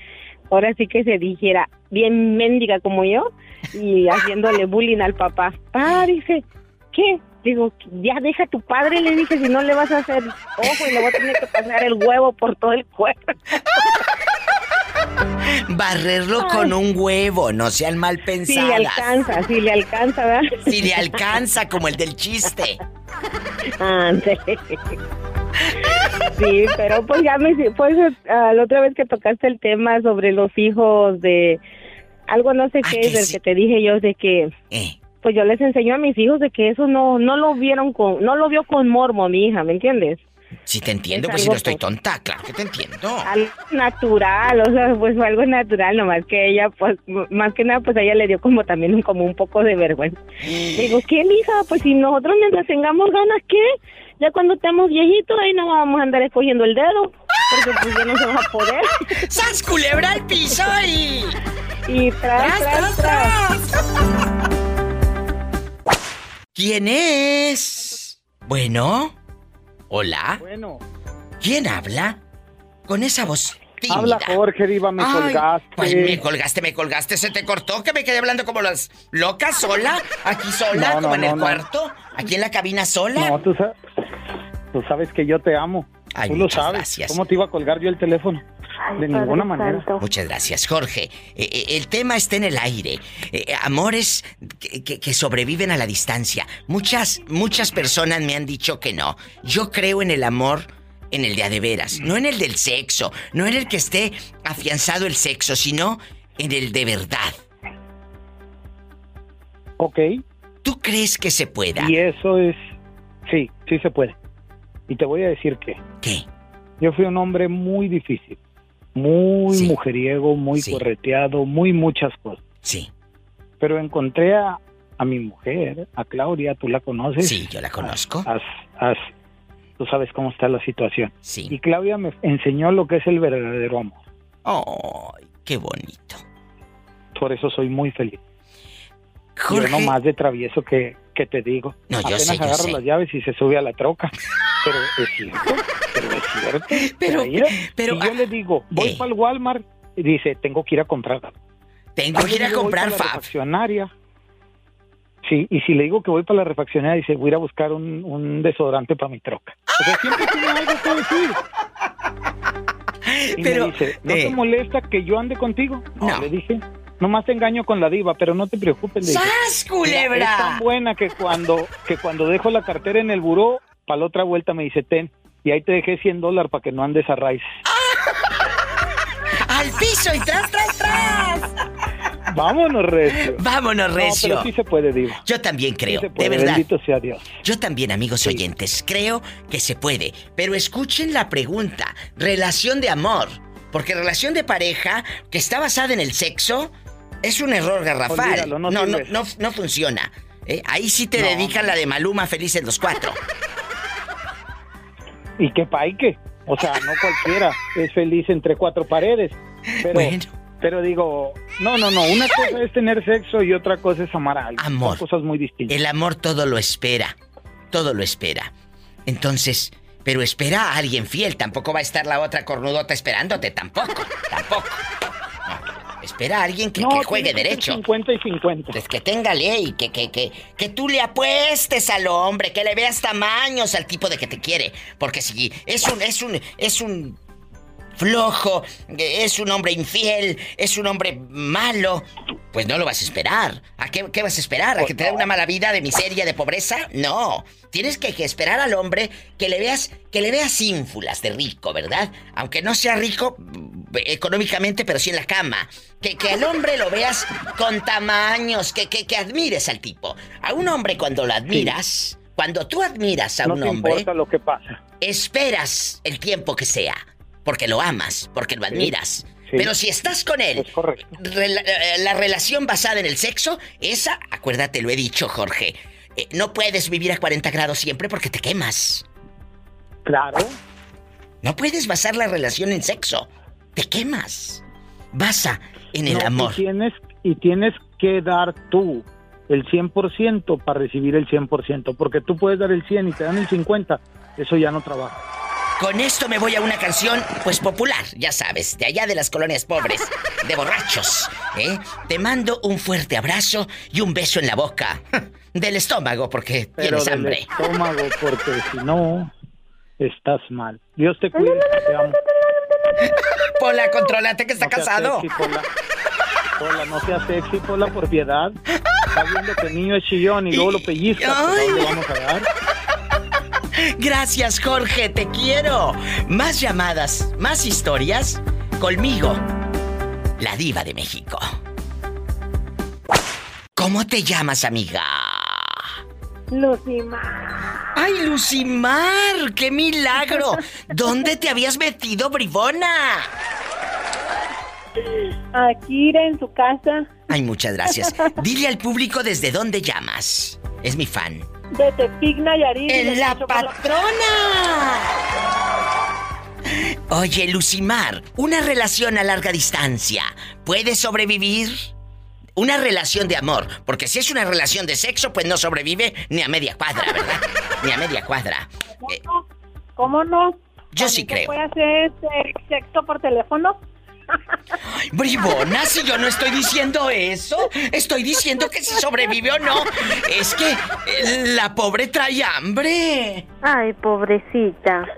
Speaker 11: ahora sí que se dijera, bien mendiga como yo, y haciéndole bullying al papá. Ah, dice, ¿qué? Digo, ya deja a tu padre, le dije, si no le vas a hacer ojo y le voy a tener que pasar el huevo por todo el cuerpo.
Speaker 2: Barrerlo con un huevo, no sean mal pensadas.
Speaker 11: Si le alcanza, si le alcanza, ¿verdad?
Speaker 2: Si le alcanza, como el del chiste.
Speaker 11: Sí, pero pues ya me... Pues ah, la otra vez que tocaste el tema sobre los hijos de... Algo no sé qué es, del que te dije yo, de que... Eh pues yo les enseño a mis hijos de que eso no no lo vieron con no lo vio con mormo mi hija, ¿me entiendes?
Speaker 2: Sí te entiendo, pues si no estoy tonta, claro que te entiendo.
Speaker 11: Algo natural, o sea, pues algo natural, nomás que ella, pues, más que nada, pues a ella le dio como también un, como un poco de vergüenza. Digo, ¿qué, hija? Pues si nosotros mientras tengamos ganas, ¿qué? Ya cuando estemos viejitos, ahí no vamos a andar escogiendo el dedo, porque pues ya no se va a poder.
Speaker 2: ¡Sas culebra al piso y...
Speaker 11: Y tras, tras, tras.
Speaker 2: ¿Quién es? Bueno. Hola.
Speaker 12: Bueno.
Speaker 2: ¿Quién habla? Con esa voz tímida.
Speaker 12: Habla Jorge, Diva, me colgaste.
Speaker 2: Pues me colgaste, me colgaste, se te cortó, que me quedé hablando como las locas, sola, aquí sola, como en el cuarto, aquí en la cabina sola.
Speaker 12: No, tú sabes, tú sabes que yo te amo. tú lo sabes.
Speaker 2: Gracias.
Speaker 12: ¿Cómo te iba a colgar yo el teléfono? De ninguna manera.
Speaker 2: Muchas gracias, Jorge. Eh, eh, el tema está en el aire. Eh, amores que, sobreviven a la distancia. Muchas, muchas personas me han dicho que no. Yo creo en el amor en el de a de veras, no en el del sexo, no en el que esté afianzado el sexo, sino en el de verdad.
Speaker 12: Ok.
Speaker 2: ¿Tú crees que se pueda?
Speaker 12: Y eso es... Sí, sí se puede. Y te voy a decir que...
Speaker 2: ¿Qué?
Speaker 12: Yo fui un hombre muy difícil muy mujeriego, muy correteado, muy muchas cosas.
Speaker 2: Sí.
Speaker 12: Pero encontré a, mi mujer, a Claudia, tú la conoces.
Speaker 2: Sí, yo la conozco.
Speaker 12: tú sabes cómo está la situación.
Speaker 2: Sí.
Speaker 12: Y Claudia me enseñó lo que es el verdadero amor.
Speaker 2: ¡Ay, qué bonito!
Speaker 12: Por eso soy muy feliz. Jorge. Yo no más de travieso que, que te digo.
Speaker 2: No, yo
Speaker 12: Apenas
Speaker 2: sé, yo
Speaker 12: agarro
Speaker 2: sé.
Speaker 12: las llaves y se sube a la troca. Pero es cierto, pero es cierto.
Speaker 2: Pero-
Speaker 12: Mira,
Speaker 2: pero-
Speaker 12: y yo le digo, voy
Speaker 2: Eh.
Speaker 12: para el Walmart y dice, tengo que ir a comprar.
Speaker 2: Tengo que ir a comprar Fab.
Speaker 12: refaccionaria. Sí, y si le digo que voy para la refaccionaria, dice, voy a ir a buscar un, un desodorante para mi troca. O sea, siempre tiene algo que decir. Y
Speaker 2: Pero,
Speaker 12: me dice, ¿no
Speaker 2: eh,
Speaker 12: te molesta que yo ande contigo? No,
Speaker 2: No.
Speaker 12: le dije, nomás te engaño con la diva, pero no te preocupes. Le dije,
Speaker 2: ¡Sas,
Speaker 12: "Mira, Es
Speaker 2: culebra!
Speaker 12: tan buena que cuando, que cuando dejo la cartera en el buró, para la otra vuelta me dice, ten, y ahí te dejé 100 dólares para que no andes a raíz.
Speaker 2: ¡Al piso y tras, tras, tras!
Speaker 12: Vámonos, Recio.
Speaker 2: Vámonos,
Speaker 12: No,
Speaker 2: recio.
Speaker 12: pero sí se puede, diva.
Speaker 2: Yo también
Speaker 12: Sí
Speaker 2: creo, de verdad.
Speaker 12: Bendito sea Dios.
Speaker 2: Yo también, amigos oyentes, creo que se puede. Pero escuchen la pregunta. Relación de amor. Porque relación de pareja que está basada en el sexo es un error garrafal.
Speaker 12: Olvídalo, no
Speaker 2: no, no,
Speaker 12: sirve.
Speaker 2: no, no funciona. ¿eh? Ahí sí te dedican la de Maluma Felices los Cuatro.
Speaker 12: Y que paique. O sea, no cualquiera es feliz entre cuatro paredes. Pero,
Speaker 2: Bueno.
Speaker 12: pero digo, no, no, no. Una cosa es tener sexo y otra cosa es amar a alguien.
Speaker 2: Amor.
Speaker 12: Son cosas muy distintas.
Speaker 2: El amor todo lo espera. Todo lo espera. Entonces, pero espera a alguien fiel. Tampoco va a estar la otra cornudota esperándote. Tampoco. Tampoco. No. Espera a alguien que,
Speaker 12: no,
Speaker 2: que juegue derecho.
Speaker 12: 50 y 50.
Speaker 2: Pues que tenga ley, que, que, que, que tú le apuestes al hombre, que le veas tamaños al tipo de que te quiere. Porque si es un, es un, es un flojo, es un hombre infiel, es un hombre malo, pues no lo vas a esperar. ¿A qué, qué vas a esperar? ¿A que te dé una mala vida de miseria, de pobreza? No. Tienes que, que esperar al hombre que le veas, que le veas ínfulas de rico, ¿verdad? Aunque no sea rico económicamente, pero sí en la cama. Que, que al hombre lo veas con tamaños, que, que, que admires al tipo. A un hombre cuando lo admiras, cuando tú admiras a
Speaker 12: no
Speaker 2: un
Speaker 12: te
Speaker 2: hombre,
Speaker 12: importa lo que pasa.
Speaker 2: esperas el tiempo que sea, porque lo amas, porque lo admiras.
Speaker 12: sí.
Speaker 2: Pero si estás con él,
Speaker 12: Es correcto.
Speaker 2: eh, la relación basada en el sexo, esa, acuérdate, lo he dicho, Jorge, eh, no puedes vivir a 40 grados siempre porque te quemas.
Speaker 12: Claro.
Speaker 2: No puedes basar la relación en sexo, te quemas. Basa en el
Speaker 12: No,
Speaker 2: amor.
Speaker 12: Y tienes, y tienes que dar tú el 100% para recibir el 100%. Porque tú puedes dar el 100 y te dan el 50. Eso ya no trabaja.
Speaker 2: Con esto me voy a una canción, pues popular, ya sabes, de allá de las colonias pobres, de borrachos, ¿eh? Te mando un fuerte abrazo y un beso en la boca, del estómago, porque
Speaker 12: Pero
Speaker 2: tienes
Speaker 12: del
Speaker 2: hambre.
Speaker 12: estómago, porque si no, estás mal. Dios te cuide. Te amo.
Speaker 2: Pola, controlate que está
Speaker 12: No
Speaker 2: casado.
Speaker 12: sexy, Pola. Pola, no seas sexy, Pola, por piedad. Estás viendo que el niño es chillón y luego lo pellizca. ¿A
Speaker 2: Ay.
Speaker 12: dónde vamos a dar?
Speaker 2: Gracias, Jorge, te quiero. Más llamadas, más historias, conmigo, la diva de México. ¿Cómo te llamas, amiga?
Speaker 4: Lucimar.
Speaker 2: ¡Ay, Lucimar! ¡Qué milagro! ¿Dónde te habías metido, bribona?
Speaker 4: Aquí en su casa
Speaker 2: Ay, muchas gracias. Dile al público desde dónde llamas. Es mi fan.
Speaker 4: de Tepic, Nayarit.
Speaker 2: ¡En la patrona! Oye, Lucimar, una relación a larga distancia, ¿puede sobrevivir? Una relación de amor, porque si es una relación de sexo, pues no sobrevive ni a media cuadra, ¿verdad? Ni a media cuadra. Eh,
Speaker 4: ¿Cómo no?
Speaker 2: Yo sí
Speaker 4: ¿También se
Speaker 2: creo.
Speaker 4: ¿Puede hacer este sexo por teléfono?
Speaker 2: Bribona, si yo no estoy diciendo eso, estoy diciendo que si sobrevive o no. Es que eh, la pobre trae hambre.
Speaker 4: Ay, pobrecita.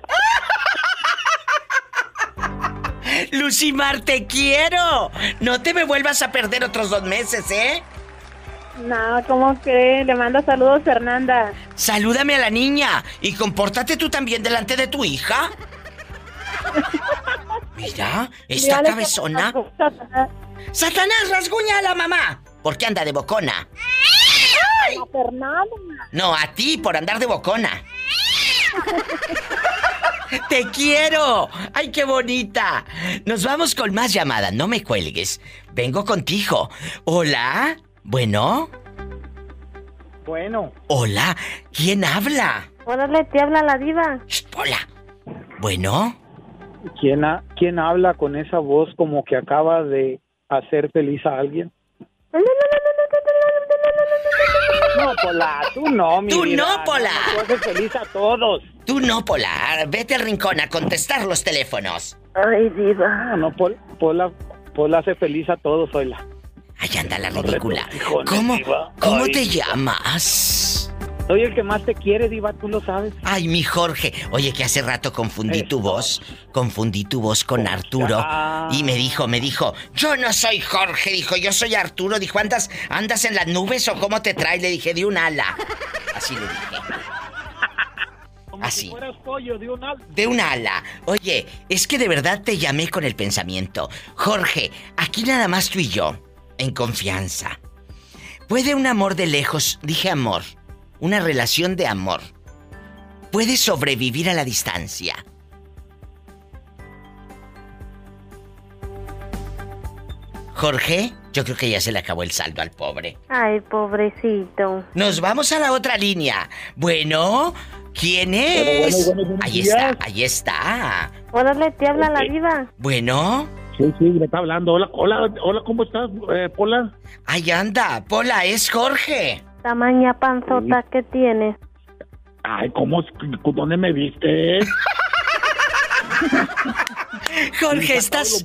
Speaker 2: Lucimar, te quiero. No te me vuelvas a perder otros dos meses, ¿eh?
Speaker 4: No, ¿cómo que? Le manda saludos Fernanda.
Speaker 2: Salúdame a la niña y compórtate tú también delante de tu hija. Mira, esta cabezona. Satanás, rasguña a la mamá. ¿Por qué anda de bocona?
Speaker 4: A Fernanda.
Speaker 2: No, a ti por andar de bocona. ¡Te quiero! ¡Ay, qué bonita! Nos vamos con más llamadas, no me cuelgues. Vengo contigo. ¿Hola? ¿Bueno?
Speaker 12: Bueno,
Speaker 2: ¿Hola? ¿Quién habla?
Speaker 4: Órale, te habla la diva.
Speaker 2: Shh, Hola. ¿Bueno?
Speaker 12: ¿quién, ha- ¿quién habla con esa voz como que acaba de hacer feliz a alguien? No, Pola, tú no, mi
Speaker 2: Tú
Speaker 12: vida.
Speaker 2: no, Pola.
Speaker 12: Tú haces feliz a todos.
Speaker 2: Tú no, Pola. Vete al rincón a contestar los teléfonos.
Speaker 4: Ay, diva.
Speaker 12: No, no, Pol- Pola, Pola hace feliz a todos, oíla.
Speaker 2: Ahí anda la ridícula. ¿Cómo, cómo
Speaker 12: Ay,
Speaker 2: te llamas?
Speaker 12: Soy el que más te quiere, Diva, tú lo sabes.
Speaker 2: Ay, mi Jorge. Oye, que hace rato confundí tu voz. Confundí tu voz con Arturo. Y me dijo, me dijo, yo no soy Jorge. Dijo, yo soy Arturo. Dijo, ¿andas, andas en las nubes o cómo te trae? Le dije, de un ala. Así le dije.
Speaker 12: Como
Speaker 2: Así.
Speaker 12: si fueras pollo de un alto.
Speaker 2: De un ala. Oye, es que de verdad te llamé con el pensamiento. Jorge, aquí nada más tú y yo, en confianza. ¿Puede un amor de lejos, dije amor, una relación de amor, puede sobrevivir a la distancia? Jorge, yo creo que ya se le acabó el saldo al pobre.
Speaker 4: Ay, pobrecito.
Speaker 2: Nos vamos a la otra línea. Bueno, ¿quién es?
Speaker 13: Bueno, bueno,
Speaker 2: ahí
Speaker 13: días.
Speaker 2: está, ahí está.
Speaker 4: Órale, te habla la diva.
Speaker 2: Bueno,
Speaker 13: Sí, sí, me está hablando. Hola, hola, hola, ¿cómo estás, eh, Pola?
Speaker 2: ahí anda. Pola, es Jorge.
Speaker 4: Tamaña panzota que tiene.
Speaker 13: Ay, ¿cómo? es? ¿Dónde me viste?
Speaker 2: Jorge, estás,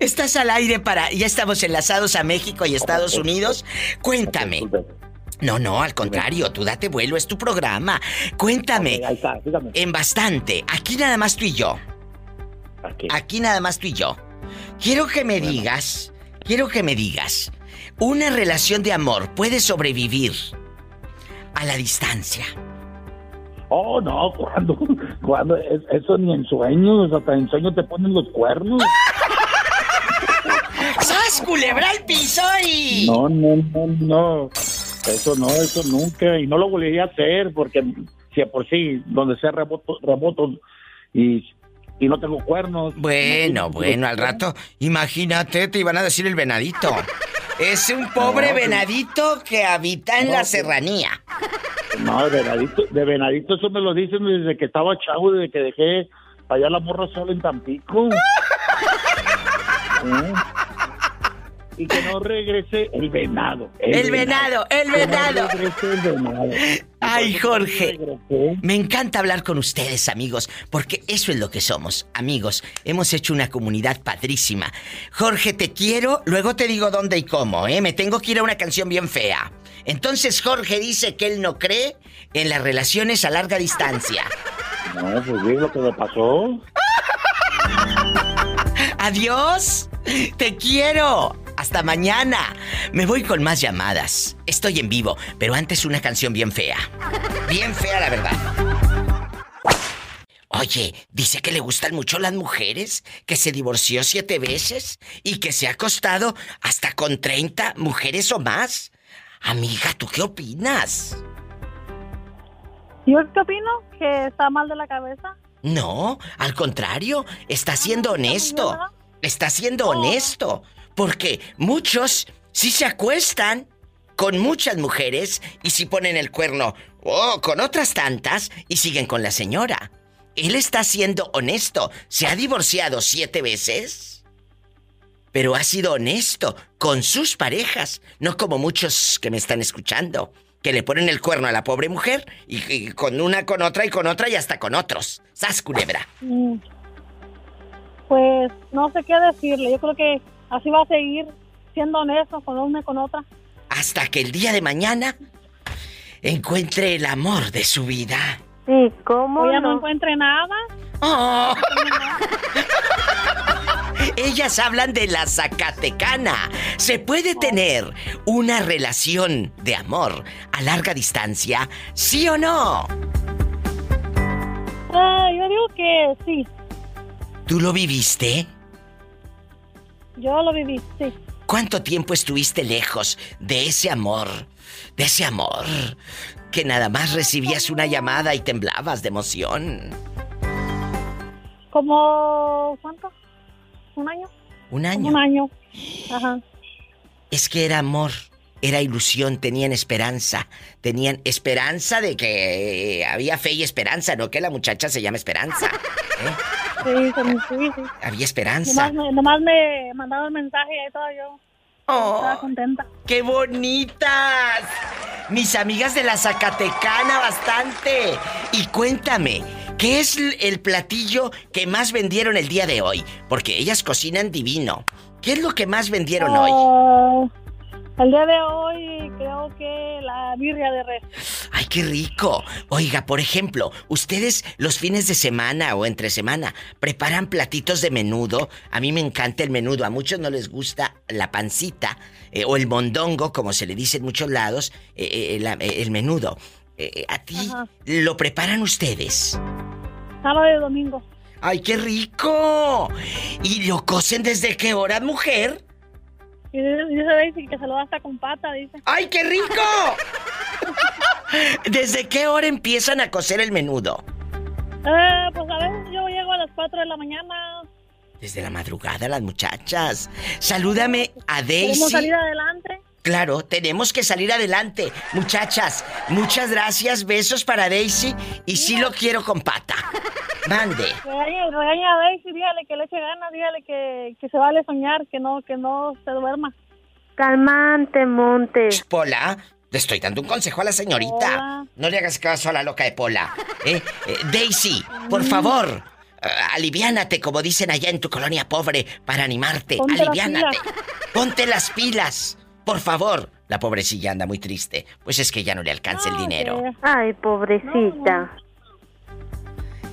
Speaker 2: estás al aire para... Ya estamos enlazados a México y Estados Unidos. Cuéntame. No, no, al contrario, tú date vuelo, es tu programa. Cuéntame.
Speaker 13: Ahí está, dígame.
Speaker 2: En bastante. Aquí nada más tú y yo.
Speaker 13: Aquí.
Speaker 2: Aquí nada más tú y yo. Quiero que me digas, quiero que me digas, ¿una relación de amor puede sobrevivir a la distancia?
Speaker 13: Oh, no, cuando, cuando, es- eso ni en sueños, hasta en sueños te ponen los cuernos.
Speaker 2: ¡Sas, culebra al piso y...
Speaker 13: No, no, no, no. Eso no, eso nunca. Y no lo volvería a hacer porque si de por sí, donde sea remoto, remoto y, y no tengo cuernos.
Speaker 2: Bueno, bueno, al rato, imagínate, te iban a decir el venadito. Es un pobre
Speaker 13: No, pues-
Speaker 2: venadito que habita en
Speaker 13: No,
Speaker 2: la
Speaker 13: pues-
Speaker 2: serranía.
Speaker 13: No, de venadito, de venadito eso me lo dicen desde que estaba chavo, desde que dejé allá la morra sola en Tampico. ¿Eh? Y que no regrese el venado.
Speaker 2: El venado, el
Speaker 13: Que no
Speaker 2: venado.
Speaker 13: regrese el venado.
Speaker 2: Ay, Jorge. Me encanta hablar con ustedes, amigos, porque eso es lo que somos, amigos. Hemos hecho una comunidad padrísima. Jorge, te quiero, luego te digo dónde y cómo, ¿eh? Me tengo que ir a una canción bien fea. Entonces Jorge dice que él no cree en las relaciones a larga distancia.
Speaker 13: No, pues vi lo que me pasó.
Speaker 2: Adiós, te quiero. Hasta mañana. Me voy con más llamadas. Estoy en vivo, pero antes una canción bien fea. Bien fea, la verdad. Oye, dice que le gustan mucho las mujeres, que se divorció siete veces y que se ha acostado hasta con 30 mujeres o más. Amiga, ¿tú qué opinas?
Speaker 14: ¿Yo qué opino? ¿Que está mal de la cabeza?
Speaker 2: No, al contrario, está siendo honesto. Está siendo honesto. Porque muchos sí se acuestan con muchas mujeres y si ponen el cuerno oh, con otras tantas y siguen con la señora. Él está siendo honesto. Se ha divorciado siete veces. Pero ha sido honesto con sus parejas, no como muchos que me están escuchando, que le ponen el cuerno a la pobre mujer y, con una, con otra y con otra y hasta con otros. ¡Sas, culebra!
Speaker 14: Mm. Pues no sé qué decirle. Yo creo que así va a seguir siendo honesto con una y con otra.
Speaker 2: Hasta que el día de mañana encuentre el amor de su vida.
Speaker 4: ¿Y cómo
Speaker 14: O ya no
Speaker 4: no?
Speaker 14: encuentre nada.
Speaker 2: Oh. Ellas hablan de la Zacatecana. ¿Se puede tener una relación de amor a larga distancia? ¿Sí o no?
Speaker 14: Ah, yo digo que sí.
Speaker 2: ¿Tú lo viviste?
Speaker 14: Yo lo viví, sí.
Speaker 2: ¿Cuánto tiempo estuviste lejos de ese amor? De ese amor que nada más recibías una llamada y temblabas de emoción.
Speaker 14: Como, ¿cuánto? ¿Un año?
Speaker 2: Un año.
Speaker 14: un año. Ajá.
Speaker 2: Es que era amor, era ilusión, tenían esperanza. Tenían esperanza de que había fe y esperanza, no que la muchacha se llama Esperanza. ¿eh?
Speaker 14: Sí, sí, sí, sí.
Speaker 2: Había esperanza.
Speaker 14: Nomás me, nomás me mandaron mensaje y ahí todo yo.
Speaker 2: Oh.
Speaker 14: Estaba contenta.
Speaker 2: ¡Qué bonitas! mis amigas de la Zacatecana bastante. Y cuéntame, ¿qué es el platillo que más vendieron el día de hoy? Porque ellas cocinan divino. ¿Qué es lo que más vendieron hoy?
Speaker 15: El día de hoy creo que la birria de res.
Speaker 2: ¡Ay, qué rico! Oiga, por ejemplo, ustedes los fines de semana o entre semana preparan platitos de menudo. A mí me encanta el menudo, a muchos no les gusta la pancita eh, o el mondongo, como se le dice en muchos lados, eh, eh, la- el menudo. ¿A ti
Speaker 15: Ajá.
Speaker 2: lo preparan ustedes?
Speaker 15: Sábado y domingo.
Speaker 2: ¡Ay, qué rico! ¿Y lo cocen desde qué hora, mujer?
Speaker 15: Y dice Daisy que se lo da hasta con pata, dice.
Speaker 2: ¡Ay, qué rico! ¿Desde qué hora empiezan a cocer el menudo?
Speaker 15: Eh, pues a veces yo llego a las 4 de la mañana.
Speaker 2: Desde la madrugada, las muchachas. Salúdame a Daisy.
Speaker 15: salir adelante.
Speaker 2: Claro, tenemos que salir adelante. Muchachas, muchas gracias. Besos para Daisy. Y sí lo quiero con pata. Mande.
Speaker 15: Regaña, regaña a Daisy, dígale que le eche ganas, dígale que, que se vale soñar, que no, que no se duerma.
Speaker 4: Calmante, monte.
Speaker 2: Pola, le estoy dando un consejo a la señorita.
Speaker 15: Hola.
Speaker 2: No le hagas caso a la loca de Pola. ¿eh? Eh, Daisy, por favor, eh, aliviánate, como dicen allá en tu colonia pobre, para animarte.
Speaker 15: Ponte las
Speaker 2: aliviánate.
Speaker 15: pilas.
Speaker 2: Ponte las pilas. Por favor. La pobrecilla anda muy triste. Pues es que ya no le alcanza el dinero.
Speaker 4: Ay, pobrecita.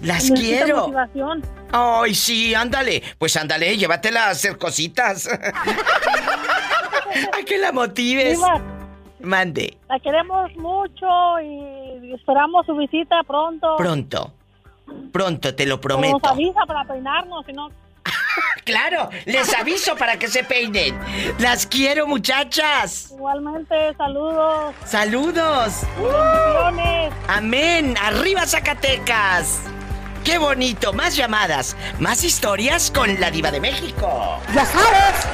Speaker 2: Las quiero.
Speaker 15: motivación.
Speaker 2: Ay, sí, ándale. Pues ándale, llévatela a hacer cositas. a que la motives. Mande.
Speaker 15: la queremos mucho y esperamos su visita pronto.
Speaker 2: Pronto. Pronto, te lo
Speaker 15: Nos
Speaker 2: prometo.
Speaker 15: avisa para peinarnos, si no...
Speaker 2: Claro, les aviso para que se peinen. Las quiero, muchachas.
Speaker 15: Igualmente, saludos.
Speaker 2: Saludos.
Speaker 15: Bendiciones.
Speaker 2: Amén. Arriba, Zacatecas. Qué bonito. Más llamadas, más historias con la diva de México.
Speaker 4: Ya sabes.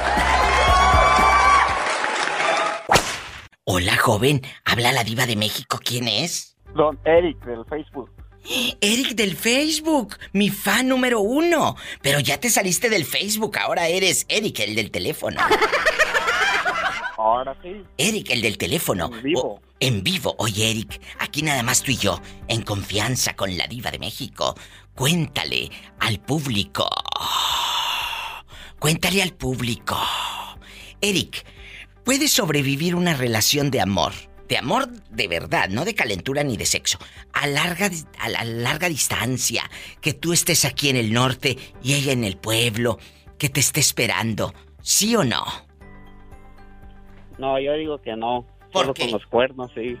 Speaker 2: Hola, joven. Habla la diva de México. ¿Quién es?
Speaker 16: Don Eric del Facebook.
Speaker 2: Eric del Facebook, mi fan número uno. Pero ya te saliste del Facebook, ahora eres Eric, el del teléfono.
Speaker 16: Ahora sí.
Speaker 2: Eric, el del teléfono.
Speaker 16: En vivo.
Speaker 2: O- en vivo. Oye, Eric, aquí nada más tú y yo, en confianza con la diva de México. Cuéntale al público. Cuéntale al público. Eric, ¿puedes sobrevivir una relación de amor? De amor de verdad, no de calentura ni de sexo. A larga, a la larga distancia. Que tú estés aquí en el norte y ella en el pueblo. Que te esté esperando. ¿Sí o no?
Speaker 16: No, yo digo que no.
Speaker 2: ¿Por
Speaker 16: Solo
Speaker 2: qué?
Speaker 16: con los cuernos, sí.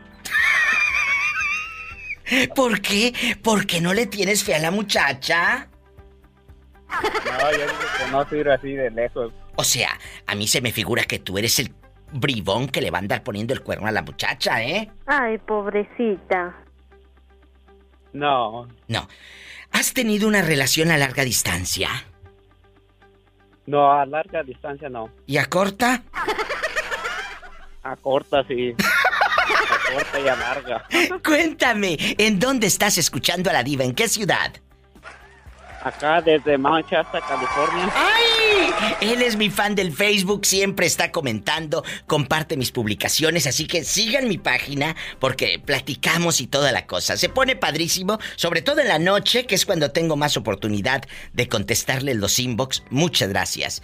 Speaker 2: ¿Por qué? ¿Porque no le tienes fe a la muchacha?
Speaker 16: No, yo digo que no sirve así de lejos.
Speaker 2: O sea, a mí se me figura que tú eres el bribón que le va a andar poniendo el cuerno a la muchacha, ¿eh?
Speaker 4: Ay, pobrecita.
Speaker 16: No,
Speaker 2: No. ¿Has tenido una relación a larga distancia?
Speaker 16: no, a larga distancia no.
Speaker 2: ¿Y a corta?
Speaker 16: A corta sí. A corta y a larga.
Speaker 2: Cuéntame, ¿en dónde estás escuchando a la diva? ¿En qué ciudad?
Speaker 16: Acá desde Manchester, California.
Speaker 2: ¡Ay! Él es mi fan del Facebook, siempre está comentando, comparte mis publicaciones, así que sigan mi página porque platicamos y toda la cosa. Se pone padrísimo, sobre todo en la noche, que es cuando tengo más oportunidad de contestarle los inbox. Muchas gracias.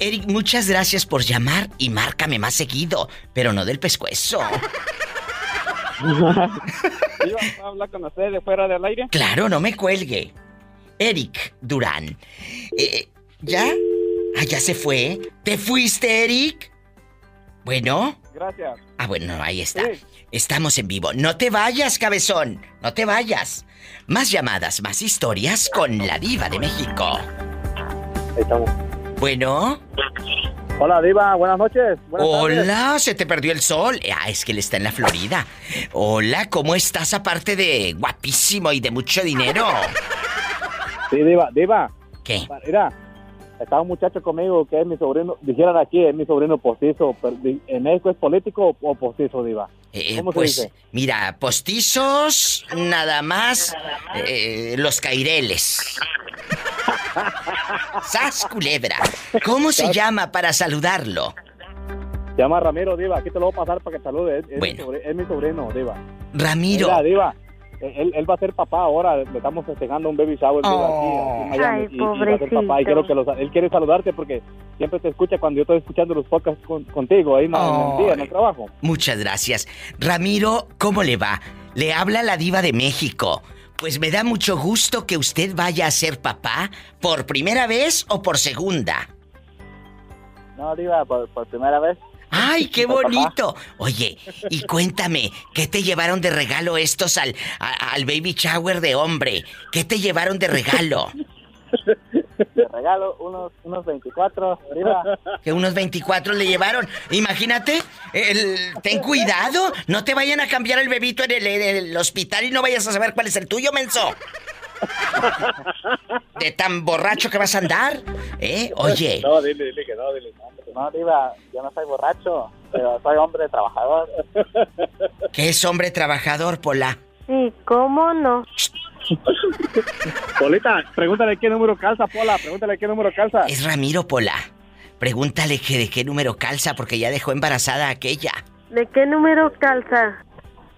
Speaker 2: Eric, muchas gracias por llamar y márcame más seguido, pero no del pescuezo.
Speaker 16: ¿Iba a hablar con usted de fuera del aire?
Speaker 2: Claro, no me cuelgue. Eric Durán. Eh, ¿Ya? Ah, ya se fue. ¿Te fuiste, Eric? Bueno.
Speaker 16: Gracias.
Speaker 2: Ah, bueno, ahí está.
Speaker 16: Sí.
Speaker 2: Estamos en vivo. No te vayas, cabezón. No te vayas. Más llamadas, más historias con la diva de México.
Speaker 16: Ahí estamos.
Speaker 2: Bueno.
Speaker 16: Hola, Diva. Buenas noches. Buenas tardes.
Speaker 2: Hola, se te perdió el sol. Ah, es que él está en la Florida. Hola, ¿cómo estás aparte de guapísimo y de mucho dinero?
Speaker 16: Sí, Diva. Diva.
Speaker 2: ¿Qué?
Speaker 16: Mira, está un muchacho conmigo que es mi sobrino. Dijeran aquí, es mi sobrino postizo. pero ¿En México es político o postizo, Diva?
Speaker 2: Eh,
Speaker 16: ¿Cómo se
Speaker 2: pues,
Speaker 16: dice?
Speaker 2: mira, postizos, nada más, eh, los caireles. ¡Sas, culebra! ¿Cómo se llama para saludarlo?
Speaker 16: Se llama Ramiro, Diva. Aquí te lo voy a pasar para que salude. Es, es mi,
Speaker 2: Bueno.
Speaker 16: sobre- es mi sobrino, Diva.
Speaker 2: Ramiro.
Speaker 16: Mira, Diva. Él, él va a ser papá ahora. Le estamos festejando un baby shower Diva, aquí, aquí en Miami.
Speaker 4: Ay,
Speaker 16: y, y va a ser papá. Y
Speaker 4: pobrecito.
Speaker 16: quiero que los- él quiere saludarte porque siempre te escucha cuando yo estoy escuchando los podcasts con- contigo ahí en el día, en el trabajo.
Speaker 2: Muchas gracias. Ramiro, ¿cómo le va? Le habla la diva de México. Pues me da mucho gusto que usted vaya a ser papá por primera vez o por segunda.
Speaker 16: No, Diva, por, por primera vez.
Speaker 2: ¡Ay, qué bonito! Oye, y cuéntame, ¿qué te llevaron de regalo estos al, a- al baby shower de hombre? ¿Qué te llevaron de regalo?
Speaker 16: Te regalo unos, unos 24, Diva.
Speaker 2: Que unos 24 le llevaron. Imagínate, el- ten cuidado, no te vayan a cambiar el bebito en el, en el hospital y no vayas a saber cuál es el tuyo, menso. De tan borracho que vas a andar, ¿eh? Oye,
Speaker 16: No, dile, dile que no, dile. No, Diva, yo no soy borracho, pero soy hombre trabajador.
Speaker 2: ¿qué es hombre trabajador, Pola?
Speaker 4: Sí, ¿cómo no?
Speaker 16: Polita, pregúntale qué número calza, Pola, pregúntale qué número calza.
Speaker 2: Es Ramiro Pola. Pregúntale que de qué número calza porque ya dejó embarazada a aquella.
Speaker 4: ¿De qué número calza?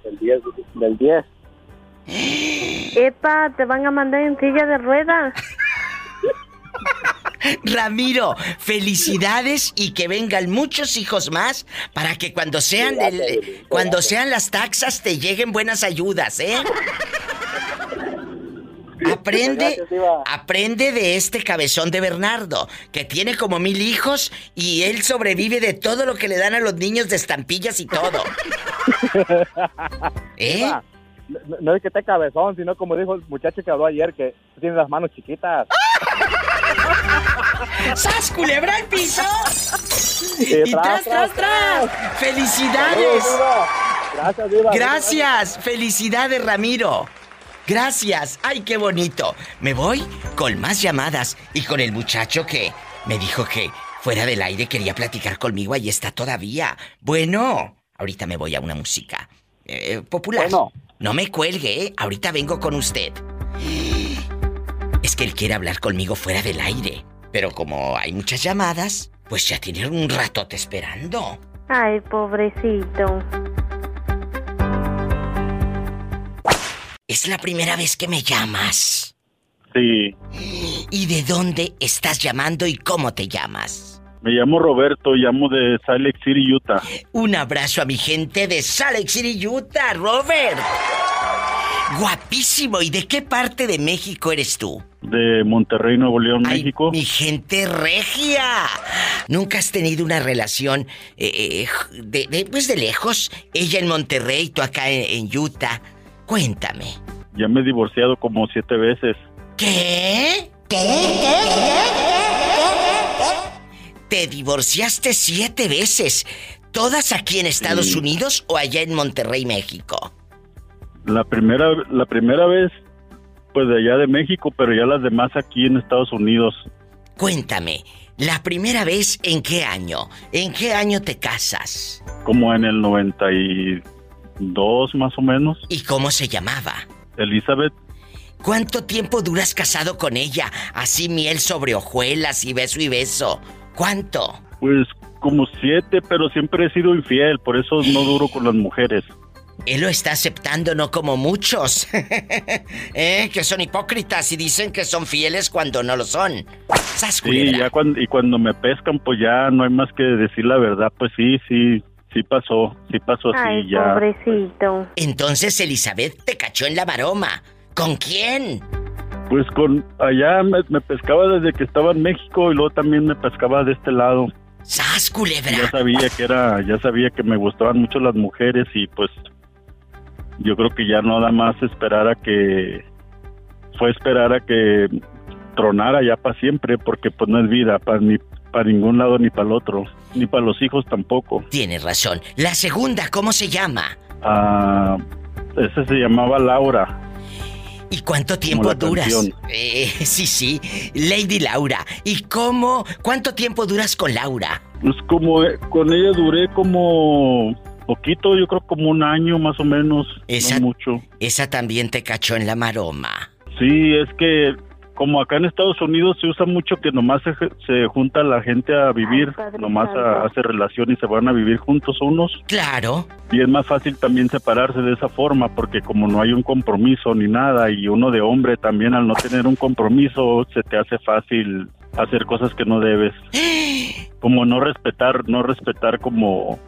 Speaker 16: Del 10, del 10.
Speaker 4: Epa, te van a mandar en silla de ruedas.
Speaker 2: Ramiro, felicidades y que vengan muchos hijos más para que cuando sean el- cuando sean las taxas te lleguen buenas ayudas, ¿eh? Aprende,
Speaker 16: Gracias,
Speaker 2: aprende de este cabezón de Bernardo, que tiene como mil hijos y él sobrevive de todo lo que le dan a los niños de estampillas y todo. ¿Eh?
Speaker 16: No, no es que esté cabezón, sino como dijo el muchacho que habló ayer, que tiene las manos chiquitas.
Speaker 2: ¡Sas, culebra al piso!
Speaker 16: Y
Speaker 2: tras, tras, tras. ¡Felicidades!
Speaker 16: Gracias, Diva.
Speaker 2: Gracias, felicidades Ramiro. Gracias, ay qué bonito. Me voy con más llamadas y con el muchacho que me dijo que fuera del aire quería platicar conmigo, ahí está todavía. Bueno, ahorita me voy a una música eh, popular.
Speaker 16: Bueno.
Speaker 2: No me cuelgue, ¿eh? ahorita vengo con usted. Es que él quiere hablar conmigo fuera del aire, pero como hay muchas llamadas, pues ya tiene un ratote esperando.
Speaker 4: Ay, pobrecito.
Speaker 2: Es la primera vez que me llamas.
Speaker 7: Sí,
Speaker 2: ¿Y de dónde estás llamando y cómo te llamas?
Speaker 7: Me llamo Roberto, llamo de Salt Lake City, Utah.
Speaker 2: Un abrazo a mi gente de Salt Lake City, Utah, Robert. Guapísimo. ¿Y de qué parte de México eres tú?
Speaker 7: De Monterrey, Nuevo León,
Speaker 2: Ay,
Speaker 7: México.
Speaker 2: mi gente regia. ¿Nunca has tenido una relación eh, eh, de, de- pues de lejos? Ella en Monterrey, tú acá en, en Utah. Cuéntame.
Speaker 7: Ya me he divorciado como siete veces.
Speaker 2: ¿Qué? Te divorciaste siete veces. ¿Todas aquí en Estados
Speaker 7: Sí.
Speaker 2: Unidos o allá en Monterrey, México?
Speaker 7: La primera, la primera vez, pues de allá de México, pero ya las demás aquí en Estados Unidos.
Speaker 2: Cuéntame, ¿la primera vez en qué año? ¿En qué año te casas?
Speaker 7: Como en el 92 más o menos.
Speaker 2: ¿Y cómo se llamaba?
Speaker 7: Elizabeth,
Speaker 2: ¿Cuánto tiempo duras casado con ella? Así miel sobre hojuelas y beso y beso. ¿Cuánto?
Speaker 7: pues como siete, pero siempre he sido infiel, por eso no duro con las mujeres.
Speaker 2: Él lo está aceptando, no como muchos. ¿Eh? Que son hipócritas y dicen que son fieles cuando no lo son. ¡Sas,
Speaker 7: Sí, ya cuando, y cuando me pescan, pues ya no hay más que decir la verdad, pues sí, sí, sí pasó, sí pasó así,
Speaker 4: Ay,
Speaker 7: ya.
Speaker 4: pobrecito.
Speaker 2: Entonces Elizabeth te cachó en la maroma. ¿Con quién?
Speaker 7: Pues con allá me, me pescaba desde que estaba en México y luego también me pescaba de este lado.
Speaker 2: ¡Sas, culebra!
Speaker 7: Ya sabía que era, ya sabía que me gustaban mucho las mujeres y pues yo creo que ya nada más esperar a que fue esperar a que tronara ya para siempre porque pues no es vida para ni para ningún lado ni para el otro ni para los hijos tampoco.
Speaker 2: Tienes razón. La segunda, ¿cómo se llama?
Speaker 7: Ah, ese se llamaba Laura.
Speaker 2: ¿Y cuánto tiempo duras? Eh, sí, sí. Lady Laura. ¿Y cómo? ¿Cuánto tiempo duras con Laura?
Speaker 7: Pues como eh, con ella duré como poquito, yo creo como un año más o menos,
Speaker 2: Esa-
Speaker 7: no mucho.
Speaker 2: Esa también te cachó en la maroma.
Speaker 7: Sí, es que como acá en Estados Unidos se usa mucho que nomás se, se junta la gente a vivir, nomás a- hace relación y se van a vivir juntos unos.
Speaker 2: Claro.
Speaker 7: Y es más fácil también separarse de esa forma porque como no hay un compromiso ni nada y uno de hombre también al no tener un compromiso se te hace fácil hacer cosas que no debes. Como no respetar, no respetar como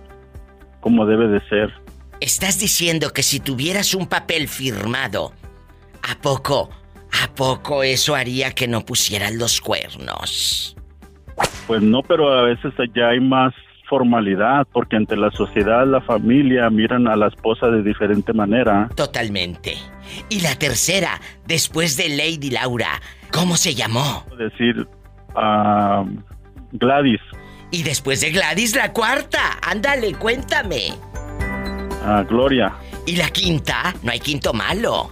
Speaker 7: como debe de ser.
Speaker 2: Estás diciendo que si tuvieras un papel firmado, ¿a poco, a poco eso haría que no pusieras los cuernos?
Speaker 7: Pues no, pero a veces ya hay más formalidad porque entre la sociedad, la familia miran a la esposa de diferente manera.
Speaker 2: Totalmente. Y la tercera, después de Lady Laura, ¿cómo se llamó?
Speaker 7: Decir a Gladys,
Speaker 2: Y después de Gladys, la cuarta. Ándale, cuéntame.
Speaker 7: a Gloria,
Speaker 2: Y la quinta, no hay quinto malo.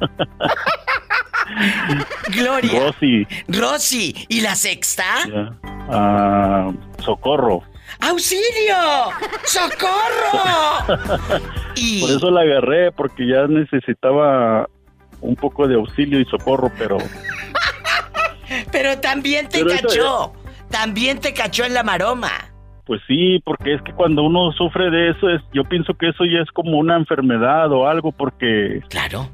Speaker 2: Gloria.
Speaker 7: Rosy,
Speaker 2: Rosy. ¿Y la sexta?
Speaker 7: ya, a Socorro.
Speaker 2: ¡Auxilio! ¡Socorro! Y-
Speaker 7: Por eso la agarré, porque ya necesitaba un poco de auxilio y socorro, pero
Speaker 2: Pero también te
Speaker 7: Pero
Speaker 2: cachó. También te cachó en la maroma.
Speaker 7: pues sí, porque es que cuando uno sufre de eso, es, yo pienso que eso ya es como una enfermedad o algo, porque
Speaker 2: Claro.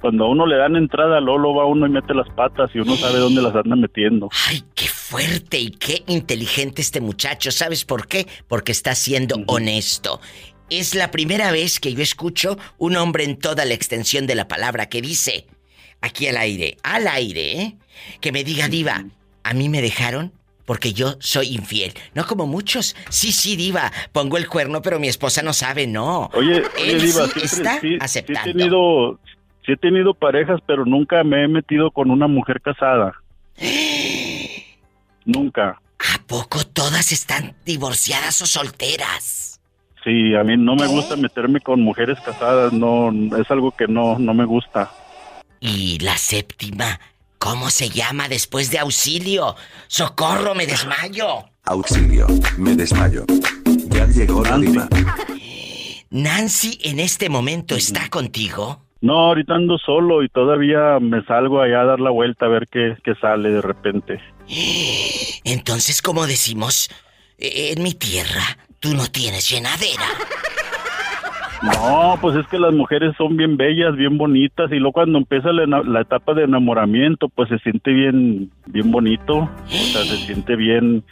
Speaker 7: Cuando a uno le dan entrada, Lolo va uno y mete las patas y uno sabe dónde las anda metiendo.
Speaker 2: Ay, qué fuerte y qué inteligente este muchacho. ¿Sabes por qué? Porque está siendo honesto. Es la primera vez que yo escucho un hombre en toda la extensión de la palabra que dice, aquí al aire, al aire, ¿eh? que me diga, diva, a mí me dejaron porque yo soy infiel. No como muchos. Sí, sí, diva, pongo el cuerno, pero mi esposa no sabe, no.
Speaker 7: Oye, oye,
Speaker 2: Él
Speaker 7: Diva,
Speaker 2: sí
Speaker 7: siempre-
Speaker 2: está
Speaker 7: sí- sí
Speaker 2: aceptando.
Speaker 7: he tenido, sí he tenido parejas, pero nunca me he metido con una mujer casada. Nunca.
Speaker 2: ¿A poco todas están divorciadas o solteras?
Speaker 7: Sí, a mí no me gusta meterme con mujeres casadas, no, es algo que no, no me gusta.
Speaker 2: Y la séptima, ¿cómo se llama después de auxilio? ¡Socorro, me desmayo!
Speaker 17: Auxilio, me desmayo. Ya llegó la.
Speaker 2: Nancy en este momento está contigo.
Speaker 7: No, ahorita ando solo y todavía me salgo allá a dar la vuelta a ver qué, qué sale de repente.
Speaker 2: Entonces, como decimos, eh, en mi tierra, tú no tienes llenadera.
Speaker 7: No, pues es que las mujeres son bien bellas, bien bonitas y luego cuando empieza la, la etapa de enamoramiento, pues se siente bien, bien bonito, o sea, se siente bien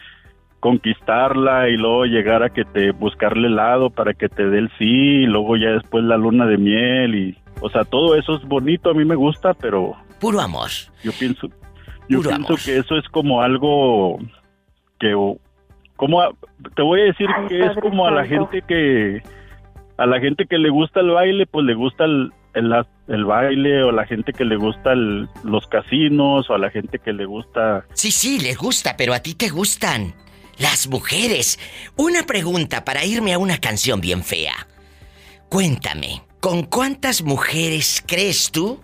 Speaker 7: conquistarla y luego llegar a que te buscarle helado para que te dé el sí y luego ya después la luna de miel y, o sea, todo eso es bonito, a mí me gusta, pero
Speaker 2: Puro amor.
Speaker 7: yo pienso, yo
Speaker 2: Puro
Speaker 7: pienso
Speaker 2: amor.
Speaker 7: que eso es como algo que, como, a- te voy a decir
Speaker 4: Ay,
Speaker 7: que es como a la gente que, a la gente que le gusta el baile, pues le gusta el, el, el baile, o a la gente que le gusta el- los casinos, o a la gente que le gusta...
Speaker 2: Sí, sí, les gusta, pero a ti te gustan. Las mujeres. Una pregunta para irme a una canción bien fea. Cuéntame, ¿con cuántas mujeres crees tú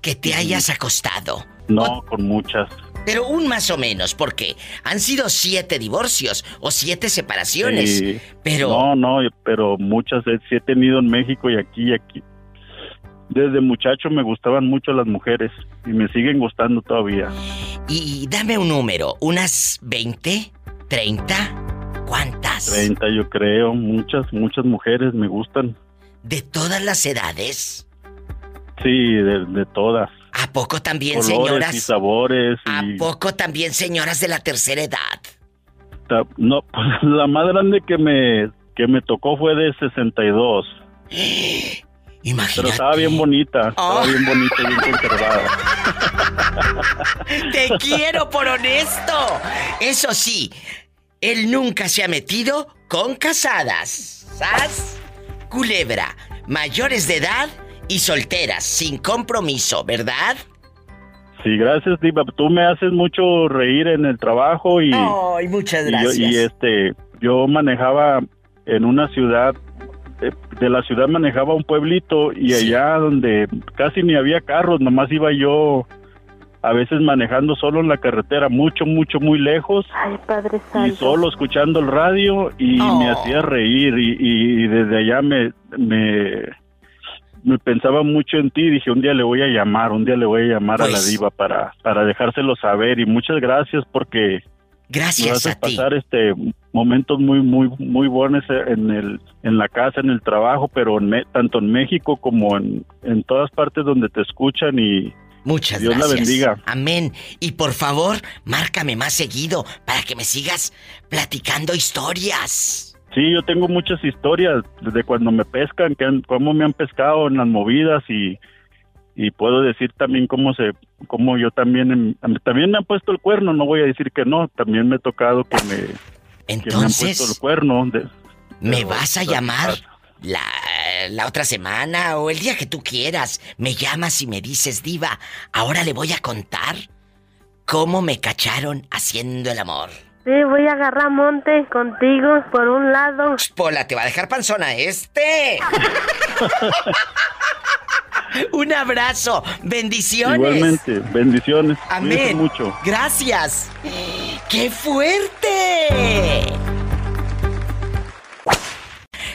Speaker 2: que te hayas acostado?
Speaker 7: No, con muchas.
Speaker 2: Pero un más o menos, porque han sido siete divorcios o siete separaciones.
Speaker 7: Sí.
Speaker 2: Pero-
Speaker 7: No, no, pero muchas eh, sí he tenido en México y aquí y aquí. Desde muchacho me gustaban mucho las mujeres y me siguen gustando todavía.
Speaker 2: Y dame un número, unas 20, 30, ¿cuántas?
Speaker 7: 30 yo creo, muchas, muchas mujeres me gustan.
Speaker 2: ¿De todas las edades?
Speaker 7: Sí, de, de todas.
Speaker 2: ¿A poco también,
Speaker 7: Colores
Speaker 2: señoras?
Speaker 7: y sabores.
Speaker 2: ¿A poco también, señoras de la tercera edad?
Speaker 7: no, pues, la más grande que me que me tocó fue de 62. Pero estaba bien bonita, estaba
Speaker 2: Oh.
Speaker 7: bien bonita, bien conservada.
Speaker 2: ¡Te quiero por honesto! Eso sí, él nunca se ha metido con casadas. ¿Sas? Culebra, mayores de edad y solteras, sin compromiso, ¿verdad?
Speaker 7: Sí, gracias, Diva. Tú me haces mucho reír en el trabajo y,
Speaker 2: Ay, muchas
Speaker 7: y yo-
Speaker 2: gracias.
Speaker 7: y este, yo manejaba en una ciudad, de, de la ciudad manejaba un pueblito y allá donde casi ni había carros, nomás iba yo a veces manejando solo en la carretera, mucho, mucho, muy lejos.
Speaker 4: Ay, Padre
Speaker 7: y solo escuchando el radio y
Speaker 4: Oh.
Speaker 7: me hacía reír y, y desde allá me, me me pensaba mucho en ti, dije, un día le voy a llamar, un día le voy a llamar a la
Speaker 2: Pues-
Speaker 7: diva para, para dejárselo saber y muchas gracias porque
Speaker 2: Gracias
Speaker 7: haces
Speaker 2: a ti.
Speaker 7: pasar este momentos muy muy muy buenos en el en la casa, en el trabajo, pero en Me- tanto en México como en, en todas partes donde te escuchan y
Speaker 2: Muchas
Speaker 7: Dios
Speaker 2: gracias.
Speaker 7: la bendiga.
Speaker 2: Amén. Y por favor, márcame más seguido para que me sigas platicando historias.
Speaker 7: Sí, yo tengo muchas historias desde cuando me pescan, que han- cómo me han pescado en las movidas y, y puedo decir también cómo se, cómo yo también, em- también me han puesto el cuerno, no voy a decir que no, también me ha tocado que me, que me han
Speaker 2: Entonces-
Speaker 7: puesto el cuerno. de-
Speaker 2: ¿Me vas a llamar la, la otra semana o el día que tú quieras? Me llamas y me dices, diva, ahora le voy a contar cómo me cacharon haciendo el amor.
Speaker 4: Sí, voy a agarrar monte contigo por un lado.
Speaker 2: Pola, te va a dejar panzona este. Un abrazo, bendiciones.
Speaker 7: Igualmente, bendiciones.
Speaker 2: Amén.
Speaker 7: Mucho.
Speaker 2: Gracias. ¡Qué fuerte!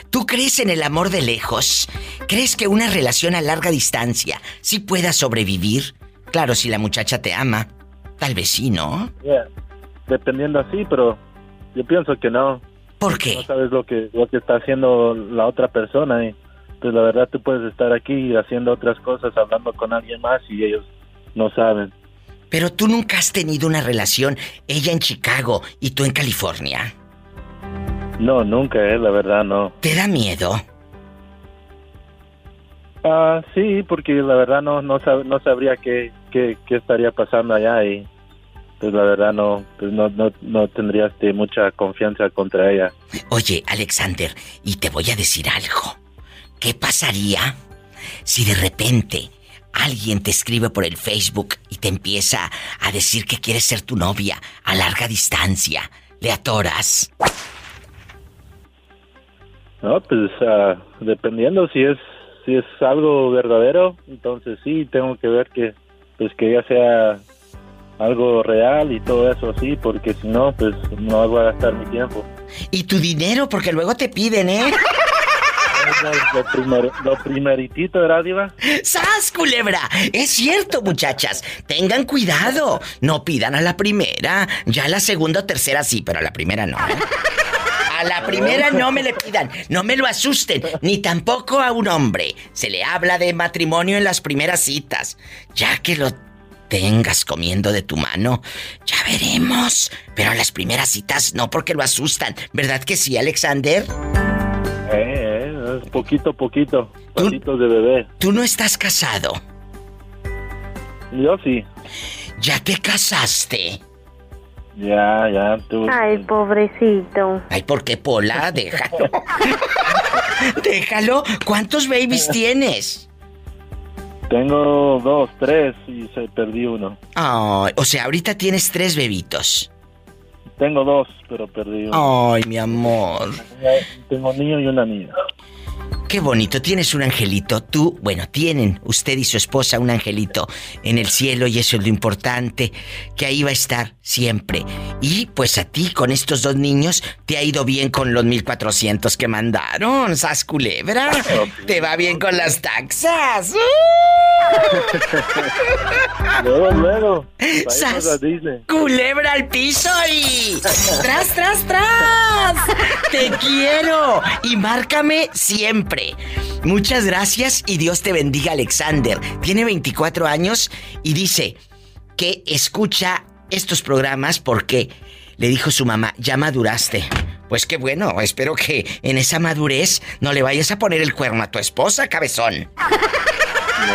Speaker 2: ¿Tú crees en el amor de lejos? ¿Crees que una relación a larga distancia sí pueda sobrevivir? Claro, si la muchacha te ama. Tal vez sí, ¿no?
Speaker 16: Yeah. Dependiendo así, pero yo pienso que no.
Speaker 2: ¿Por qué?
Speaker 16: No sabes lo que lo que está haciendo la otra persona y pues la verdad tú puedes estar aquí haciendo otras cosas, hablando con alguien más y ellos no saben.
Speaker 2: Pero tú nunca has tenido una relación, ella en Chicago y tú en California.
Speaker 16: No, nunca, eh, la verdad no.
Speaker 2: ¿Te da miedo?
Speaker 16: Ah, sí, porque la verdad no no, sab- no sabría qué, qué, qué estaría pasando allá y pues la verdad no pues no no, no tendría este, mucha confianza contra ella.
Speaker 2: Oye, Alexander, y te voy a decir algo. ¿Qué pasaría si de repente alguien te escribe por el Facebook y te empieza a decir que quiere ser tu novia a larga distancia? ¿Le atoras?
Speaker 16: No, pues ah, dependiendo si es si es algo verdadero, entonces sí tengo que ver que pues que ya sea algo real y todo eso sí, porque si no pues no voy a gastar mi tiempo.
Speaker 2: Y tu dinero, porque luego te piden, ¿eh?
Speaker 16: Lo, primer, lo primeritito, ¿verdad, Diva?
Speaker 2: ¡Sas, culebra! Es cierto, muchachas. Tengan cuidado. No pidan a la primera. Ya a la segunda o tercera sí, pero a la primera no. ¿eh? A la primera no me le pidan. No me lo asusten. Ni tampoco a un hombre. Se le habla de matrimonio en las primeras citas. Ya que lo tengas comiendo de tu mano, ya veremos. Pero a las primeras citas no porque lo asustan. ¿Verdad que sí, Alexander?
Speaker 16: Poquito, poquito, pasitos de bebé.
Speaker 2: Tú no estás casado.
Speaker 16: Yo sí.
Speaker 2: ¿Ya te casaste?
Speaker 16: Ya, ya, tú.
Speaker 4: Ay, pobrecito.
Speaker 2: Ay, ¿por qué, Pola? Déjalo. Déjalo. ¿Cuántos babies tienes?
Speaker 16: Tengo dos, tres y se perdí uno.
Speaker 2: Ay, o sea, ahorita tienes tres bebitos.
Speaker 16: Tengo dos, pero perdí uno.
Speaker 2: Ay, mi amor.
Speaker 16: Tengo un niño y una niña.
Speaker 2: Qué bonito, tienes un angelito. Tú, bueno, tienen usted y su esposa un angelito en el cielo y eso es lo importante, que ahí va a estar siempre. Y pues a ti con estos dos niños te ha ido bien con los 1400 que mandaron, sas culebra. Te va bien con las taxas.
Speaker 16: Luego, luego. Disney.
Speaker 2: Culebra al piso y tras, tras, tras. Te quiero y márcame siempre. Muchas gracias y Dios te bendiga, Alexander. Tiene 24 años y dice que escucha estos programas porque le dijo su mamá, ya maduraste. Pues qué bueno, espero que en esa madurez no le vayas a poner el cuerno a tu esposa, cabezón.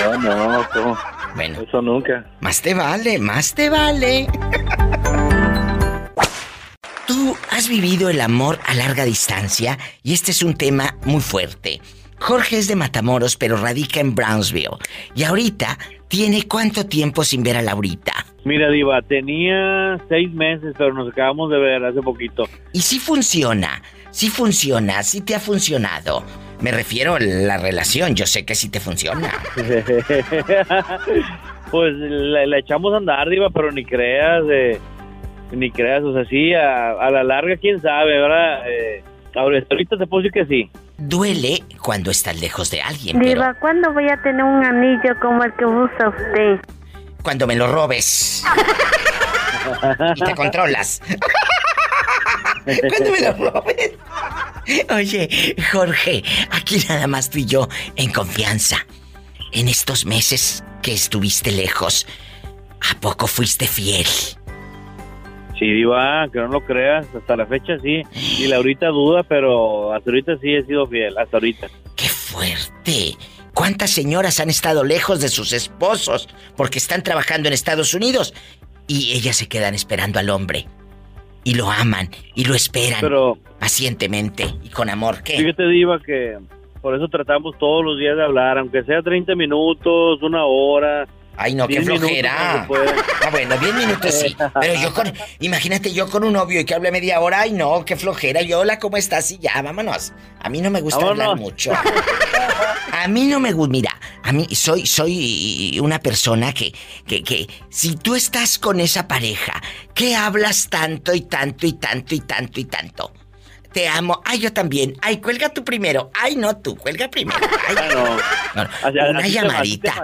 Speaker 16: No, no, ¿cómo?
Speaker 2: Bueno.
Speaker 16: Eso nunca.
Speaker 2: Más te vale, más te vale. Tú has vivido el amor a larga distancia y este es un tema muy fuerte. Jorge es de Matamoros, pero radica en Brownsville. Y ahorita tiene cuánto tiempo sin ver a Laurita.
Speaker 18: Mira, Diva, tenía seis meses, pero nos acabamos de ver hace poquito.
Speaker 2: Y si funciona, si funciona, si te ha funcionado. Me refiero a la relación, yo sé que sí te funciona.
Speaker 18: pues la, la echamos a andar, Diva, pero ni creas, eh, ni creas, o sea, sí, a, a la larga, quién sabe, ¿verdad? Eh, ahorita te puedo decir que sí.
Speaker 2: Duele cuando estás lejos de alguien, pero
Speaker 4: Diva, ¿cuándo voy a tener un anillo como el que usa usted?
Speaker 2: cuando me lo robes y te controlas. cuando me lo robes. Oye, Jorge, aquí nada más tú y yo en confianza. En estos meses que estuviste lejos, ¿a poco fuiste fiel?
Speaker 18: Sí, Diva, que no lo creas, hasta la fecha sí. Y la ahorita duda, pero hasta ahorita sí he sido fiel, hasta ahorita.
Speaker 2: ¡Qué fuerte! ¿Cuántas señoras han estado lejos de sus esposos porque están trabajando en Estados Unidos y ellas se quedan esperando al hombre? Y lo aman y lo esperan
Speaker 18: Pero
Speaker 2: pacientemente y con amor. ¿Qué?
Speaker 18: fíjate, Diva, que por eso tratamos todos los días de hablar, aunque sea 30 minutos, una hora.
Speaker 2: Ay, no, qué
Speaker 18: 10 minutos
Speaker 2: flojera. Ah, bueno, 10 minutos sí. Pero yo con. Imagínate yo con un novio y que hable media hora. Ay, no, qué flojera. Y hola, ¿cómo estás? Y ya, vámonos. A mí no me gusta hablar mucho. A mí no me gusta. Mira, a mí soy, soy una persona que, que, que. Si tú estás con esa pareja, que hablas tanto y tanto y tanto y tanto y tanto. Te amo. Ay, yo también. Ay, cuelga tú primero. Ay, no, tú, cuelga primero. Ay,
Speaker 18: no.
Speaker 2: No,
Speaker 18: Así-
Speaker 2: una llamadita.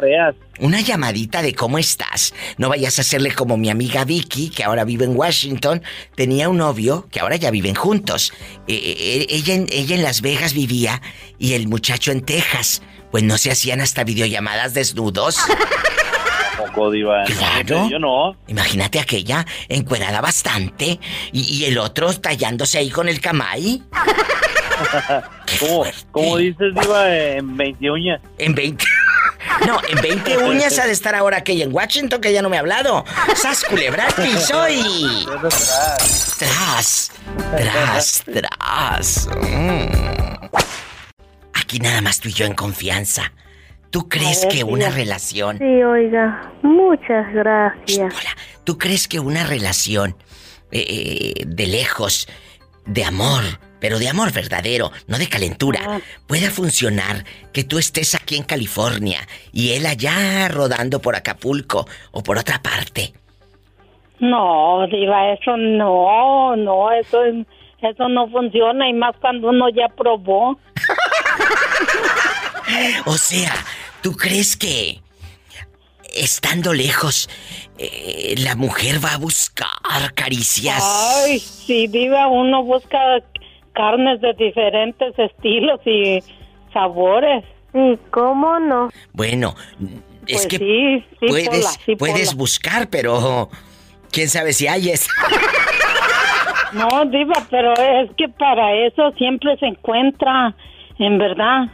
Speaker 2: Una llamadita de cómo estás. No vayas a hacerle como mi amiga Vicky, que ahora vive en Washington. Tenía un novio que ahora ya viven juntos. Eh, eh, ella, en, ella en Las Vegas vivía y el muchacho en Texas. Pues no se hacían hasta videollamadas desnudos.
Speaker 18: Poco, Diva.
Speaker 2: Claro.
Speaker 18: Yo no.
Speaker 2: Imagínate aquella encuerada bastante y, y el otro tallándose ahí con el camay.
Speaker 18: ¿Cómo, cómo dices, Diva, en 20 uñas?
Speaker 2: En 20. No, en 20 uñas ha de estar ahora aquella en Washington que ya no me ha hablado. ¡Sas culebra al piso y... Tras, tras, tras. Mm. Aquí nada más tú y yo en confianza. ¿Tú crees
Speaker 4: ver,
Speaker 2: que una relación,
Speaker 4: Sí, oiga, muchas gracias.
Speaker 2: tú crees que una relación eh, eh, de lejos, de amor, pero de amor verdadero, no de calentura, pueda funcionar que tú estés aquí en California y él allá rodando por Acapulco o por otra parte?
Speaker 15: No, Diva, eso no, no, eso, eso no funciona y más cuando uno ya probó.
Speaker 2: O sea, ¿tú crees que estando lejos eh, la mujer va a buscar caricias?
Speaker 15: Ay, sí, Diva, uno busca carnes de diferentes estilos y sabores.
Speaker 4: ¿Y cómo no?
Speaker 2: Bueno, es
Speaker 15: Pues
Speaker 2: que
Speaker 15: sí, sí,
Speaker 2: puedes,
Speaker 15: Pola, sí,
Speaker 2: puedes
Speaker 15: Pola.
Speaker 2: buscar, pero quién sabe si hay es.
Speaker 15: No, Diva, pero es que para eso siempre se encuentra, en verdad.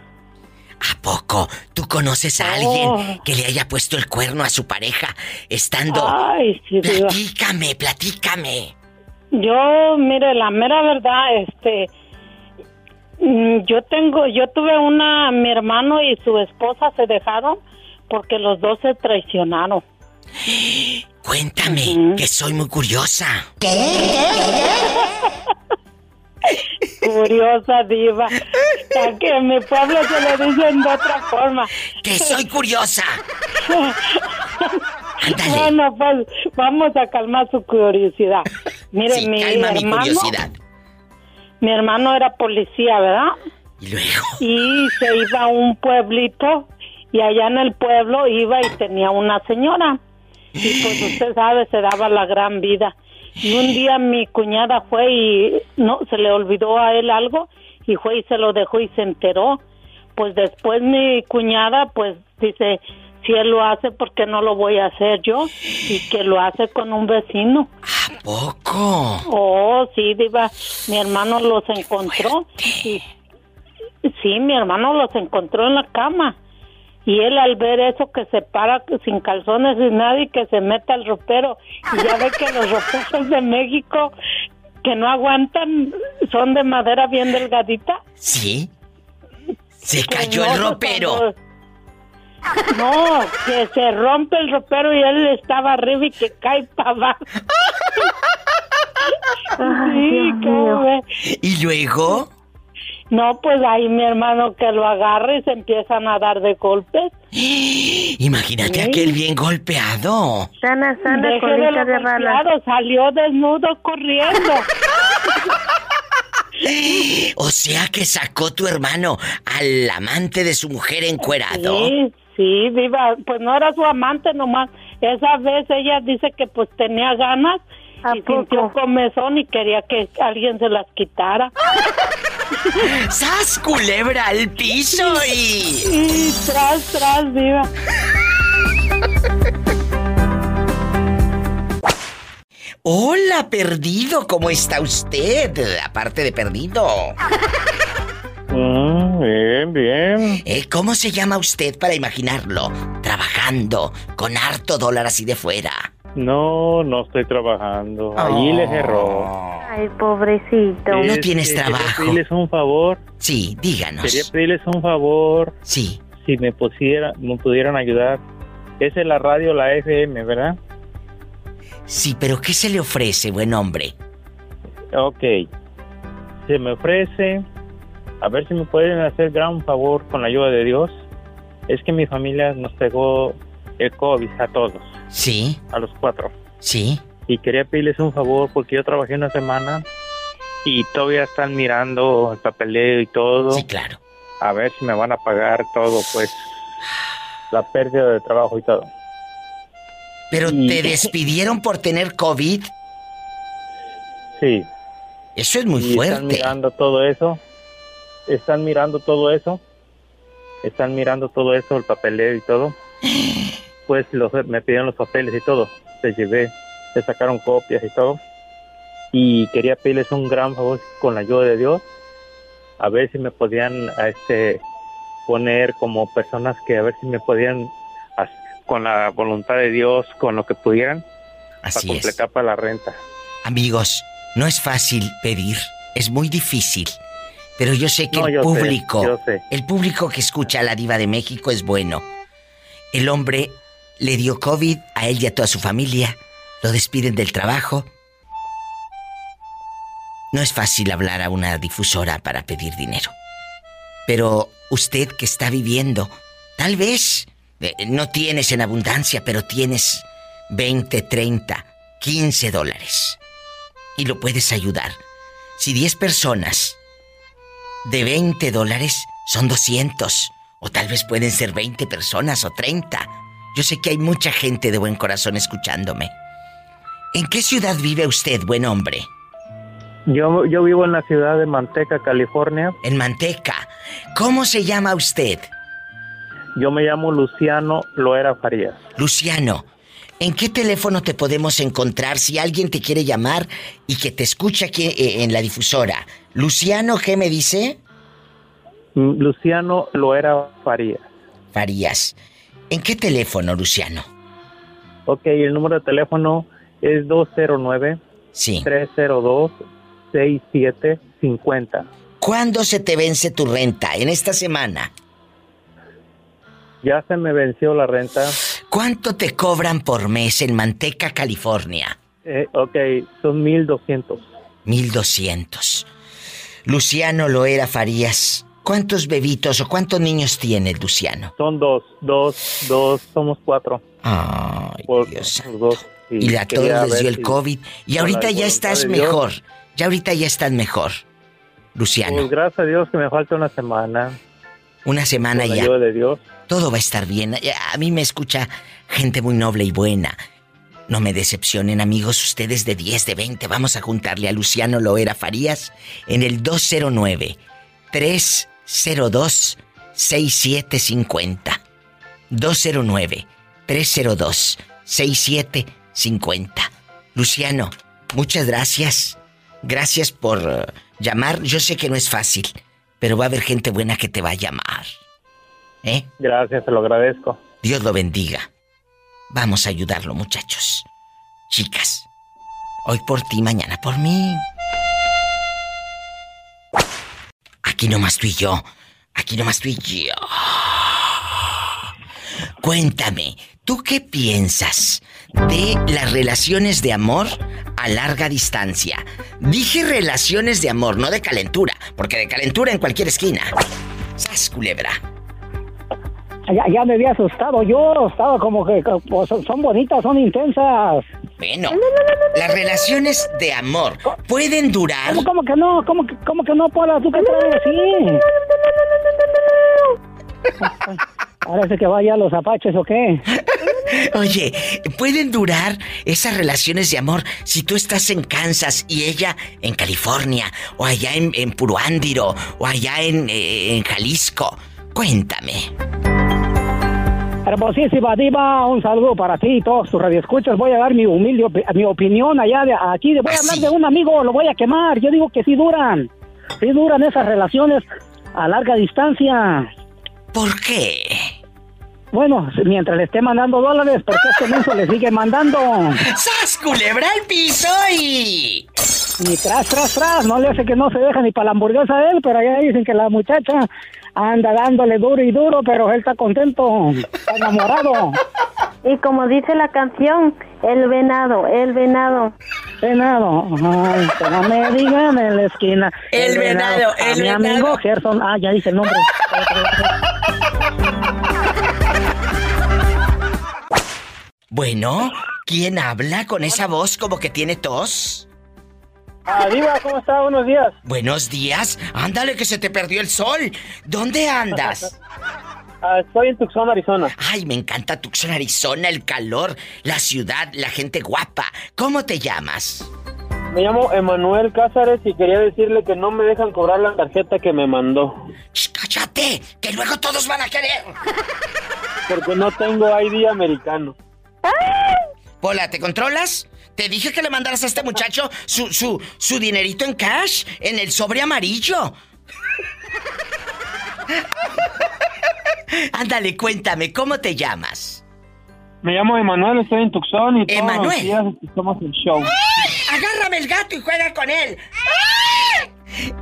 Speaker 2: ¿A poco tú conoces a alguien que le haya puesto el cuerno a su pareja estando?
Speaker 15: Ay, sí, Diva.
Speaker 2: platícame, platícame.
Speaker 15: Yo, mire, la mera verdad, este, mm, yo tengo, yo tuve una, mi hermano y su esposa se dejaron porque los dos se traicionaron.
Speaker 2: Cuéntame, que soy muy curiosa.
Speaker 15: Curiosa diva. A que en mi pueblo se le dicen de otra forma.
Speaker 2: Que soy curiosa.
Speaker 15: Bueno, pues vamos a calmar su curiosidad. Mire,
Speaker 2: Sí,
Speaker 15: mi
Speaker 2: mi
Speaker 15: hermano,
Speaker 2: curiosidad.
Speaker 15: mi hermano era policía, ¿verdad?
Speaker 2: Y luego.
Speaker 15: Y se iba a un pueblito y allá en el pueblo iba y tenía una señora. Y pues usted sabe, se daba la gran vida. Y un día mi cuñada fue y no se le olvidó a él algo y fue y se lo dejó y se enteró. Pues después mi cuñada pues dice, si él lo hace, ¿por qué no lo voy a hacer yo? Y que lo hace con un vecino.
Speaker 2: ¿A poco?
Speaker 15: Oh, sí, diva, mi hermano los encontró. Y, sí, mi hermano los encontró en la cama. Y él al ver eso que se para sin calzones y nada y que se mete al ropero. Y ya ve que los roperos de México que no aguantan son de madera bien delgadita.
Speaker 2: Sí. Se cayó
Speaker 15: no,
Speaker 2: el
Speaker 15: pues,
Speaker 2: ropero.
Speaker 15: cuando- No, que se rompe el ropero y él estaba arriba y que cae para abajo. sí, ¿cómo ve?
Speaker 2: ¿Y luego?
Speaker 15: No, pues ahí mi hermano que lo agarra y se empiezan a dar de golpes.
Speaker 2: Imagínate aquel bien golpeado.
Speaker 4: Sana, sana,
Speaker 15: Deje de lo
Speaker 4: de
Speaker 15: golpeado, salió desnudo corriendo.
Speaker 2: O sea que sacó tu hermano al amante de su mujer encuerado.
Speaker 15: Sí, sí, viva, pues no era su amante nomás. Esa vez ella dice que pues tenía ganas y sintió comezón y quería que alguien se las quitara.
Speaker 2: ¡Sas, culebra al piso y...
Speaker 15: Y tras, tras, viva.
Speaker 2: Hola, perdido, ¿cómo está usted? Aparte de perdido.
Speaker 18: Mm, bien, bien.
Speaker 2: Eh, ¿Cómo se llama usted para imaginarlo? Trabajando, con harto dólar así de fuera.
Speaker 18: No, no estoy trabajando. Allí les erró.
Speaker 4: Ay, pobrecito.
Speaker 2: No
Speaker 18: Es
Speaker 2: tienes trabajo.
Speaker 18: Quería pedirles un favor.
Speaker 2: Sí, díganos.
Speaker 18: Quería pedirles un favor.
Speaker 2: Sí.
Speaker 18: Si me pusiera, me pudieran ayudar. Esa es la radio, la FM, ¿verdad?
Speaker 2: Sí, pero ¿qué se le ofrece, buen hombre?
Speaker 18: Ok. Se me ofrece. A ver si me pueden hacer gran favor con la ayuda de Dios. Es que mi familia nos pegó el COVID a todos.
Speaker 2: Sí.
Speaker 18: A los cuatro.
Speaker 2: Sí.
Speaker 18: Y quería pedirles un favor porque yo trabajé una semana y todavía están mirando el papeleo y todo.
Speaker 2: Sí, claro.
Speaker 18: A ver si me van a pagar todo, pues. La pérdida de trabajo y todo.
Speaker 2: ¿Pero te despidieron por tener COVID?
Speaker 18: Sí.
Speaker 2: Eso es muy
Speaker 18: y Están
Speaker 2: fuerte.
Speaker 18: mirando todo eso. Están mirando todo eso. Están mirando todo eso, el papeleo y todo. Pues los, me pidieron los papeles y todo. Les llevé, se sacaron copias y todo. Y quería pedirles un gran favor con la ayuda de Dios. A ver si me podían a este, poner como personas que a ver si me podían, con la voluntad de Dios, con lo que pudieran,
Speaker 2: Así
Speaker 18: para
Speaker 2: es.
Speaker 18: completar para la renta.
Speaker 2: Amigos, no es fácil pedir, es muy difícil. Pero yo sé que
Speaker 18: No,
Speaker 2: el
Speaker 18: sé,
Speaker 2: público,
Speaker 18: yo sé.
Speaker 2: el público que escucha a la diva de México es bueno. El hombre le dio COVID a él y a toda su familia. Lo despiden del trabajo. No es fácil hablar a una difusora para pedir dinero. Pero usted que está viviendo, tal vez eh, no tienes en abundancia, pero tienes 20, 30, 15 dólares. Y lo puedes ayudar. Si 10 personas de 20 dólares son 200, o tal vez pueden ser 20 personas o 30. Yo sé que hay mucha gente de buen corazón escuchándome. ¿En qué ciudad vive usted, buen hombre?
Speaker 18: Yo, yo vivo en la ciudad de Manteca, California.
Speaker 2: En Manteca. ¿Cómo se llama usted?
Speaker 18: Yo me llamo Luciano Loera Farías.
Speaker 2: Luciano, ¿en qué teléfono te podemos encontrar si alguien te quiere llamar y que te escucha aquí eh, en la difusora? Luciano, ¿qué me dice?
Speaker 18: Mm, Luciano Loera Farías.
Speaker 2: Farías. ¿En qué teléfono, Luciano?
Speaker 18: Ok, el número de teléfono es 209
Speaker 2: Sí.
Speaker 18: 302 6750.
Speaker 2: ¿Cuándo se te vence tu renta? ¿En esta semana?
Speaker 18: Ya se me venció la renta.
Speaker 2: ¿Cuánto te cobran por mes en Manteca, California?
Speaker 18: Eh, ok, son 1200.
Speaker 2: 1200. Luciano Loera Farías. ¿Cuántos bebitos o cuántos niños tiene Luciano?
Speaker 18: Son dos, dos, dos, somos cuatro.
Speaker 2: Ay,
Speaker 18: Dios dos.
Speaker 2: Y a todos
Speaker 18: quería
Speaker 2: les dio el
Speaker 18: si-
Speaker 2: COVID. Y ahorita ya estás mejor. Ya ahorita ya estás mejor. Luciano,
Speaker 18: Pues gracias a Dios que me falta una semana.
Speaker 2: una semana ya.
Speaker 18: ayuda de Dios.
Speaker 2: Todo va a estar bien. A mí me escucha gente muy noble y buena. No me decepcionen, amigos, ustedes de 10, de 20. Vamos a juntarle a Luciano Loera Farías en el 209 302 6750. 209 302 6750. Luciano, muchas gracias. Gracias por eh, llamar. Yo sé que no es fácil, pero va a haber gente buena que te va a llamar. ¿Eh?
Speaker 18: Gracias, te lo agradezco.
Speaker 2: Dios lo bendiga. Vamos a ayudarlo, muchachos. Chicas, hoy por ti, mañana por mí. Aquí nomás tú y yo. Aquí nomás tú y yo. Cuéntame, ¿tú qué piensas de las relaciones de amor a larga distancia? Dije relaciones de amor, no de calentura, porque de calentura en cualquier esquina. ¡Sas, culebra!
Speaker 8: Ya, me había asustado yo, estaba como que son bonitas, son intensas.
Speaker 2: Bueno, las relaciones de amor pueden durar.
Speaker 8: ¿Cómo, cómo que no? ¿Cómo que, cómo que no, Pola? ¿Tú qué traes así? Parece que vaya a los apaches o qué.
Speaker 2: Oye, ¿pueden durar esas relaciones de amor si tú estás en Kansas y ella en California, o allá en, en Puruándiro, o allá en, eh, en Jalisco? Cuéntame.
Speaker 8: Hermosísima diva, un saludo para ti y todos tus radioescuchas. Voy a dar mi humilde mi opinión allá de aquí. Voy a hablar de un amigo, lo voy a quemar. Yo digo que sí duran. Sí duran esas relaciones a larga distancia.
Speaker 2: ¿Por qué?
Speaker 8: Bueno, mientras le esté mandando dólares, porque este menso le sigue mandando.
Speaker 2: ¡Sas, culebra al piso y...
Speaker 8: Ni tras, tras, tras. No le hace que no se deja ni para la hamburguesa a él, pero allá dicen que la muchacha anda dándole duro y duro, pero él está contento, está enamorado.
Speaker 4: Y como dice la canción, el venado, el venado.
Speaker 8: Venado, ay, que no me digan en la esquina.
Speaker 2: El venado,
Speaker 8: A
Speaker 2: el
Speaker 8: mi
Speaker 2: venado.
Speaker 8: amigo Gerson, ah, ya dice el nombre.
Speaker 2: Bueno, ¿quién habla con esa voz como que tiene tos?
Speaker 19: Ah, Diva, ¿cómo está? Buenos días.
Speaker 2: Buenos días. Ándale que se te perdió el sol. ¿Dónde andas?
Speaker 19: Ah, estoy en Tucson, Arizona.
Speaker 2: Ay, me encanta Tucson, Arizona, el calor, la ciudad, la gente guapa. ¿Cómo te llamas?
Speaker 19: Me llamo Emanuel Cázares y quería decirle que no me dejan cobrar la tarjeta que me mandó.
Speaker 2: ¡Cállate! ¡Que luego todos van a querer!
Speaker 19: Porque no tengo ID americano.
Speaker 2: Pola, ¿te controlas? Te dije que le mandaras a este muchacho su, su, su dinerito en cash, en el sobre amarillo. Ándale, cuéntame, ¿cómo te llamas?
Speaker 19: Me llamo Emanuel, estoy en Tucson y todos
Speaker 2: Emanuel.
Speaker 19: los días escuchamos el show.
Speaker 2: ¡Agárrame el gato y juega con él!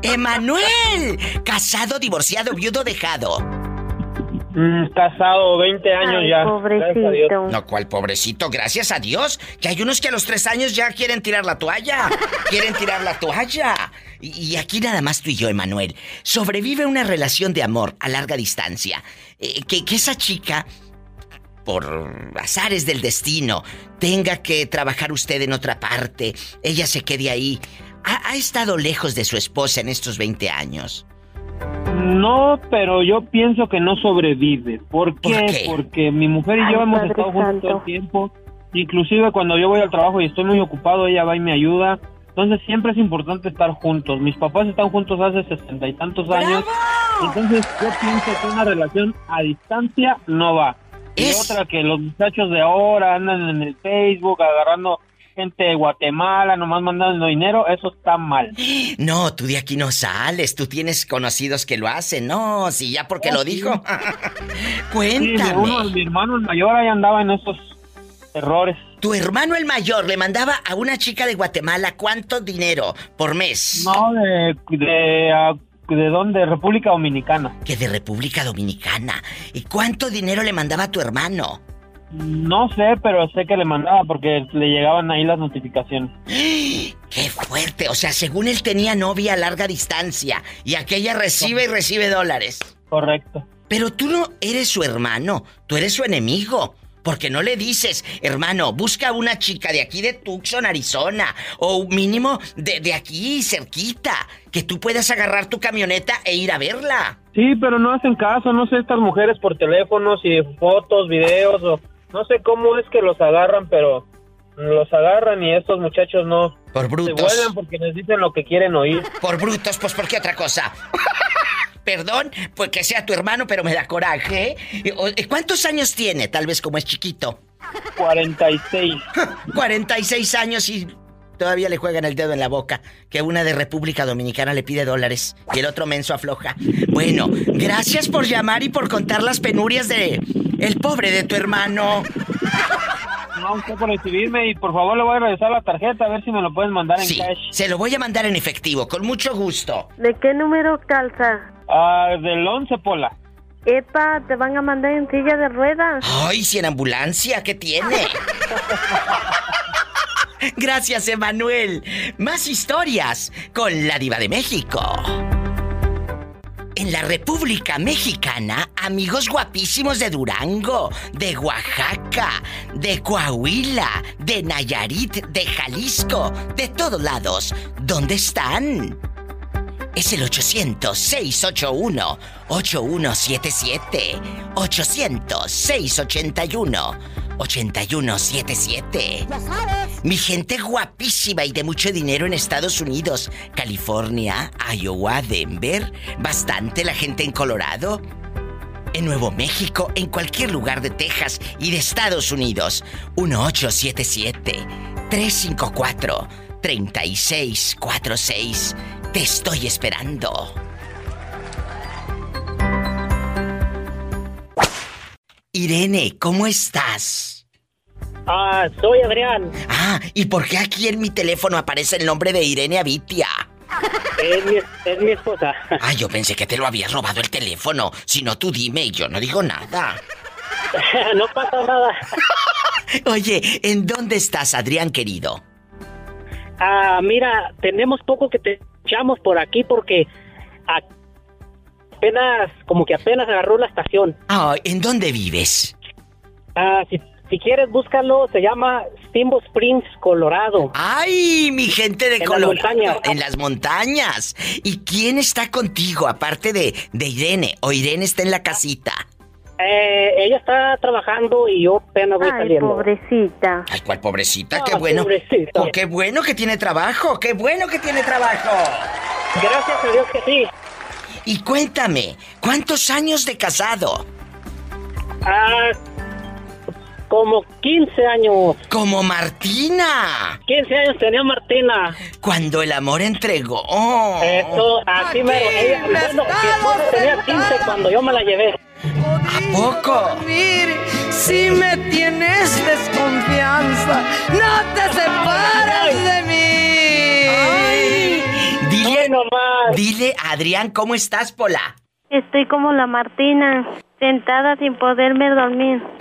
Speaker 2: ¡Emanuel! Casado, divorciado, viudo, dejado.
Speaker 19: Mm, casado, 20 años ya. Dios.
Speaker 2: No, cuál pobrecito, gracias a Dios. Que hay unos que a los tres años ya quieren tirar la toalla. Quieren tirar la toalla. Y, y aquí nada más tú y yo, Emanuel. Sobrevive una relación de amor a larga distancia. Eh, que, que esa chica, por azares del destino, tenga que trabajar usted en otra parte. Ella se quede ahí. ¿Ha, ha estado lejos de su esposa en estos 20 años?
Speaker 19: No, pero yo pienso que no sobrevive. ¿Por qué?
Speaker 2: ¿Por qué?
Speaker 19: Porque mi mujer y yo
Speaker 4: Ay,
Speaker 19: hemos
Speaker 4: Padre
Speaker 19: estado juntos todo el tiempo. Inclusive cuando yo voy al trabajo y estoy muy ocupado, ella va y me ayuda. Entonces siempre es importante estar juntos. Mis papás están juntos hace sesenta y tantos años. Entonces yo pienso que una relación a distancia no va. Y
Speaker 2: Es-
Speaker 19: otra que los muchachos de ahora andan en el Facebook agarrando gente de Guatemala, nomás mandando dinero, eso está mal.
Speaker 2: No, tú de aquí no sales. Tú tienes conocidos que lo hacen. No, si ya porque lo dijo.
Speaker 19: Sí,
Speaker 2: Cuéntame.
Speaker 19: uno, mi hermano el mayor ahí andaba en esos errores.
Speaker 2: Tu hermano el mayor le mandaba a una chica de Guatemala cuánto dinero por mes.
Speaker 19: No, de, de, ¿de dónde? República Dominicana.
Speaker 2: Que de República Dominicana. ¿Y cuánto dinero le mandaba a tu hermano?
Speaker 19: No sé, pero sé que le mandaba porque le llegaban ahí las notificaciones.
Speaker 2: ¡Qué fuerte! O sea, según él tenía novia a larga distancia y aquella recibe y recibe dólares.
Speaker 19: Correcto.
Speaker 2: Pero tú no eres su hermano, tú eres su enemigo. Porque no le dices, hermano, busca una chica de aquí de Tucson, Arizona, o mínimo de, de aquí, cerquita, que tú puedas agarrar tu camioneta e ir a verla.
Speaker 19: Sí, pero no hacen caso, no sé, estas mujeres por teléfonos y fotos, videos, o no sé cómo es que los agarran, pero los agarran y estos muchachos no.
Speaker 2: Por
Speaker 19: Se
Speaker 2: brutos.
Speaker 19: vuelven porque les dicen lo que quieren oír.
Speaker 2: Por brutos, pues ¿por qué otra cosa? Perdón, pues que sea tu hermano, pero me da coraje. ¿eh? O- ¿Cuántos años tiene? Tal vez como es chiquito.
Speaker 19: 46.
Speaker 2: 46 años y todavía le juegan el dedo en la boca. Que una de República Dominicana le pide dólares y el otro menso afloja. Bueno, gracias por llamar y por contar las penurias de el pobre de tu hermano.
Speaker 19: No, usted por recibirme y por favor le voy a regresar la tarjeta a ver si me lo pueden mandar en
Speaker 2: Sí,
Speaker 19: cash.
Speaker 2: se lo voy a mandar en efectivo, con mucho gusto.
Speaker 4: ¿De qué número calza?
Speaker 19: Ah, del 11, Pola.
Speaker 4: Epa, te van a mandar en silla de ruedas.
Speaker 2: Ay, si en ambulancia, ¿qué tiene? Gracias, Emanuel. Más historias con la diva de México. en la República Mexicana, amigos guapísimos de Durango, de Oaxaca, de Coahuila, de Nayarit, de Jalisco, de todos lados. ¿Dónde están? Es el 800-681-8177. 800-681-8177. Mi gente guapísima y de mucho dinero en Estados Unidos, California, Iowa, Denver, bastante la gente en Colorado, en Nuevo México, en cualquier lugar de Texas y de Estados Unidos. 1877-354-3646. Te estoy esperando. Irene, ¿cómo estás?
Speaker 20: Ah, soy Adrián.
Speaker 2: Ah, ¿y por qué aquí en mi teléfono aparece el nombre de Irene Avitia?
Speaker 20: Es mi, es mi esposa.
Speaker 2: Ah, yo pensé que te lo habías robado el teléfono. Si no, tú dime y yo no digo nada.
Speaker 20: no pasa nada.
Speaker 2: Oye, ¿en dónde estás, Adrián querido?
Speaker 20: Ah, mira, tenemos poco que te echamos por aquí porque apenas, como que apenas agarró la estación.
Speaker 2: Ah, ¿en dónde vives?
Speaker 20: Ah, si, si quieres, búscalo. Se llama Steamboat Springs, Colorado.
Speaker 2: ¡Ay, mi gente de
Speaker 20: En las
Speaker 2: Colorado!
Speaker 20: montañas.
Speaker 2: En las montañas. ¿Y quién está contigo, aparte de, de Irene? ¿O Irene está en la casita?
Speaker 20: Eh, ella está trabajando y yo apenas voy
Speaker 4: Ay,
Speaker 20: saliendo.
Speaker 4: pobrecita.
Speaker 2: Ay, ¿cuál pobrecita?
Speaker 20: Ah,
Speaker 2: ¡Qué bueno!
Speaker 20: pobrecita.
Speaker 2: Oh, ¡Qué bueno que tiene trabajo! ¡Qué bueno que tiene trabajo!
Speaker 20: Gracias a Dios que sí.
Speaker 2: Y cuéntame, ¿cuántos años de casado?
Speaker 20: Ah, como 15 años.
Speaker 2: Como Martina.
Speaker 20: 15 años tenía Martina.
Speaker 2: Cuando el amor entregó.
Speaker 20: Eso, así me ella, bueno, mi esposa tenía 15 cuando yo me la llevé.
Speaker 2: ¿A poco?
Speaker 21: Si me tienes desconfianza, no te separes de mí.
Speaker 2: Dile, dile, Adrián, ¿cómo estás, Pola?
Speaker 4: Estoy como la Martina, sentada sin poderme dormir.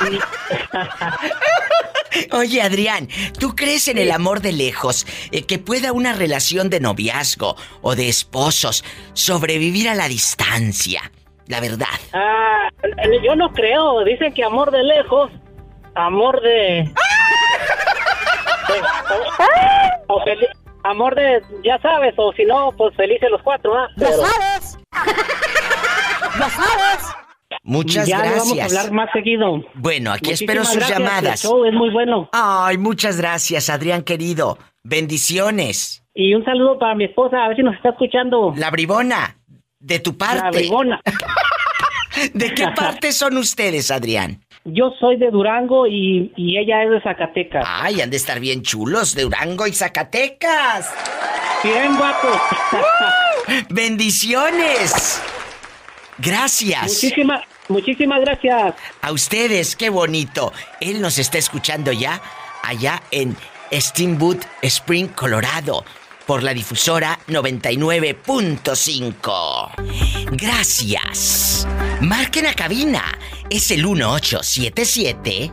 Speaker 2: Oye, Adrián, ¿tú crees en el amor de lejos? Eh, que pueda una relación de noviazgo o de esposos sobrevivir a la distancia? La verdad.
Speaker 20: Ah, yo no creo. Dicen que amor de lejos, amor de. de- o, o fel- amor de, ya sabes, o si no, pues felices los cuatro, ¿ah?
Speaker 21: ¡Ya
Speaker 20: Pero-
Speaker 21: sabes! ¡Ya sabes!
Speaker 2: Muchas
Speaker 20: ya
Speaker 2: gracias.
Speaker 20: vamos a hablar más seguido.
Speaker 2: Bueno, aquí
Speaker 20: Muchísimas
Speaker 2: espero sus llamadas.
Speaker 20: el show es muy bueno.
Speaker 2: Ay, muchas gracias, Adrián querido. Bendiciones.
Speaker 20: Y un saludo para mi esposa, a ver si nos está escuchando.
Speaker 2: La bribona, de tu parte.
Speaker 20: La bribona.
Speaker 2: ¿De qué parte son ustedes, Adrián?
Speaker 20: Yo soy de Durango y, y ella es de Zacatecas.
Speaker 2: Ay, han de estar bien chulos, de Durango y Zacatecas.
Speaker 20: Bien guapos.
Speaker 2: Bendiciones. Gracias.
Speaker 20: Muchísimas, muchísimas gracias.
Speaker 2: A ustedes, qué bonito. Él nos está escuchando ya, allá en Steamboat Spring, Colorado, por la difusora 99.5. Gracias. Marquen a cabina. Es el 1877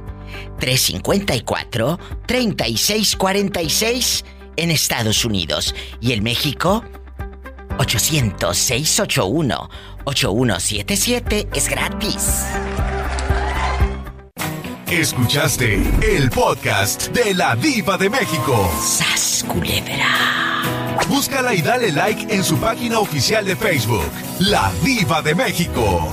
Speaker 2: 354 3646 en Estados Unidos. ¿Y en México? 800-681-8177 es gratis.
Speaker 1: Escuchaste el podcast de la Diva de México.
Speaker 2: ¡Sas, culebra!
Speaker 1: Búscala y dale like en su página oficial de Facebook, La Diva de México.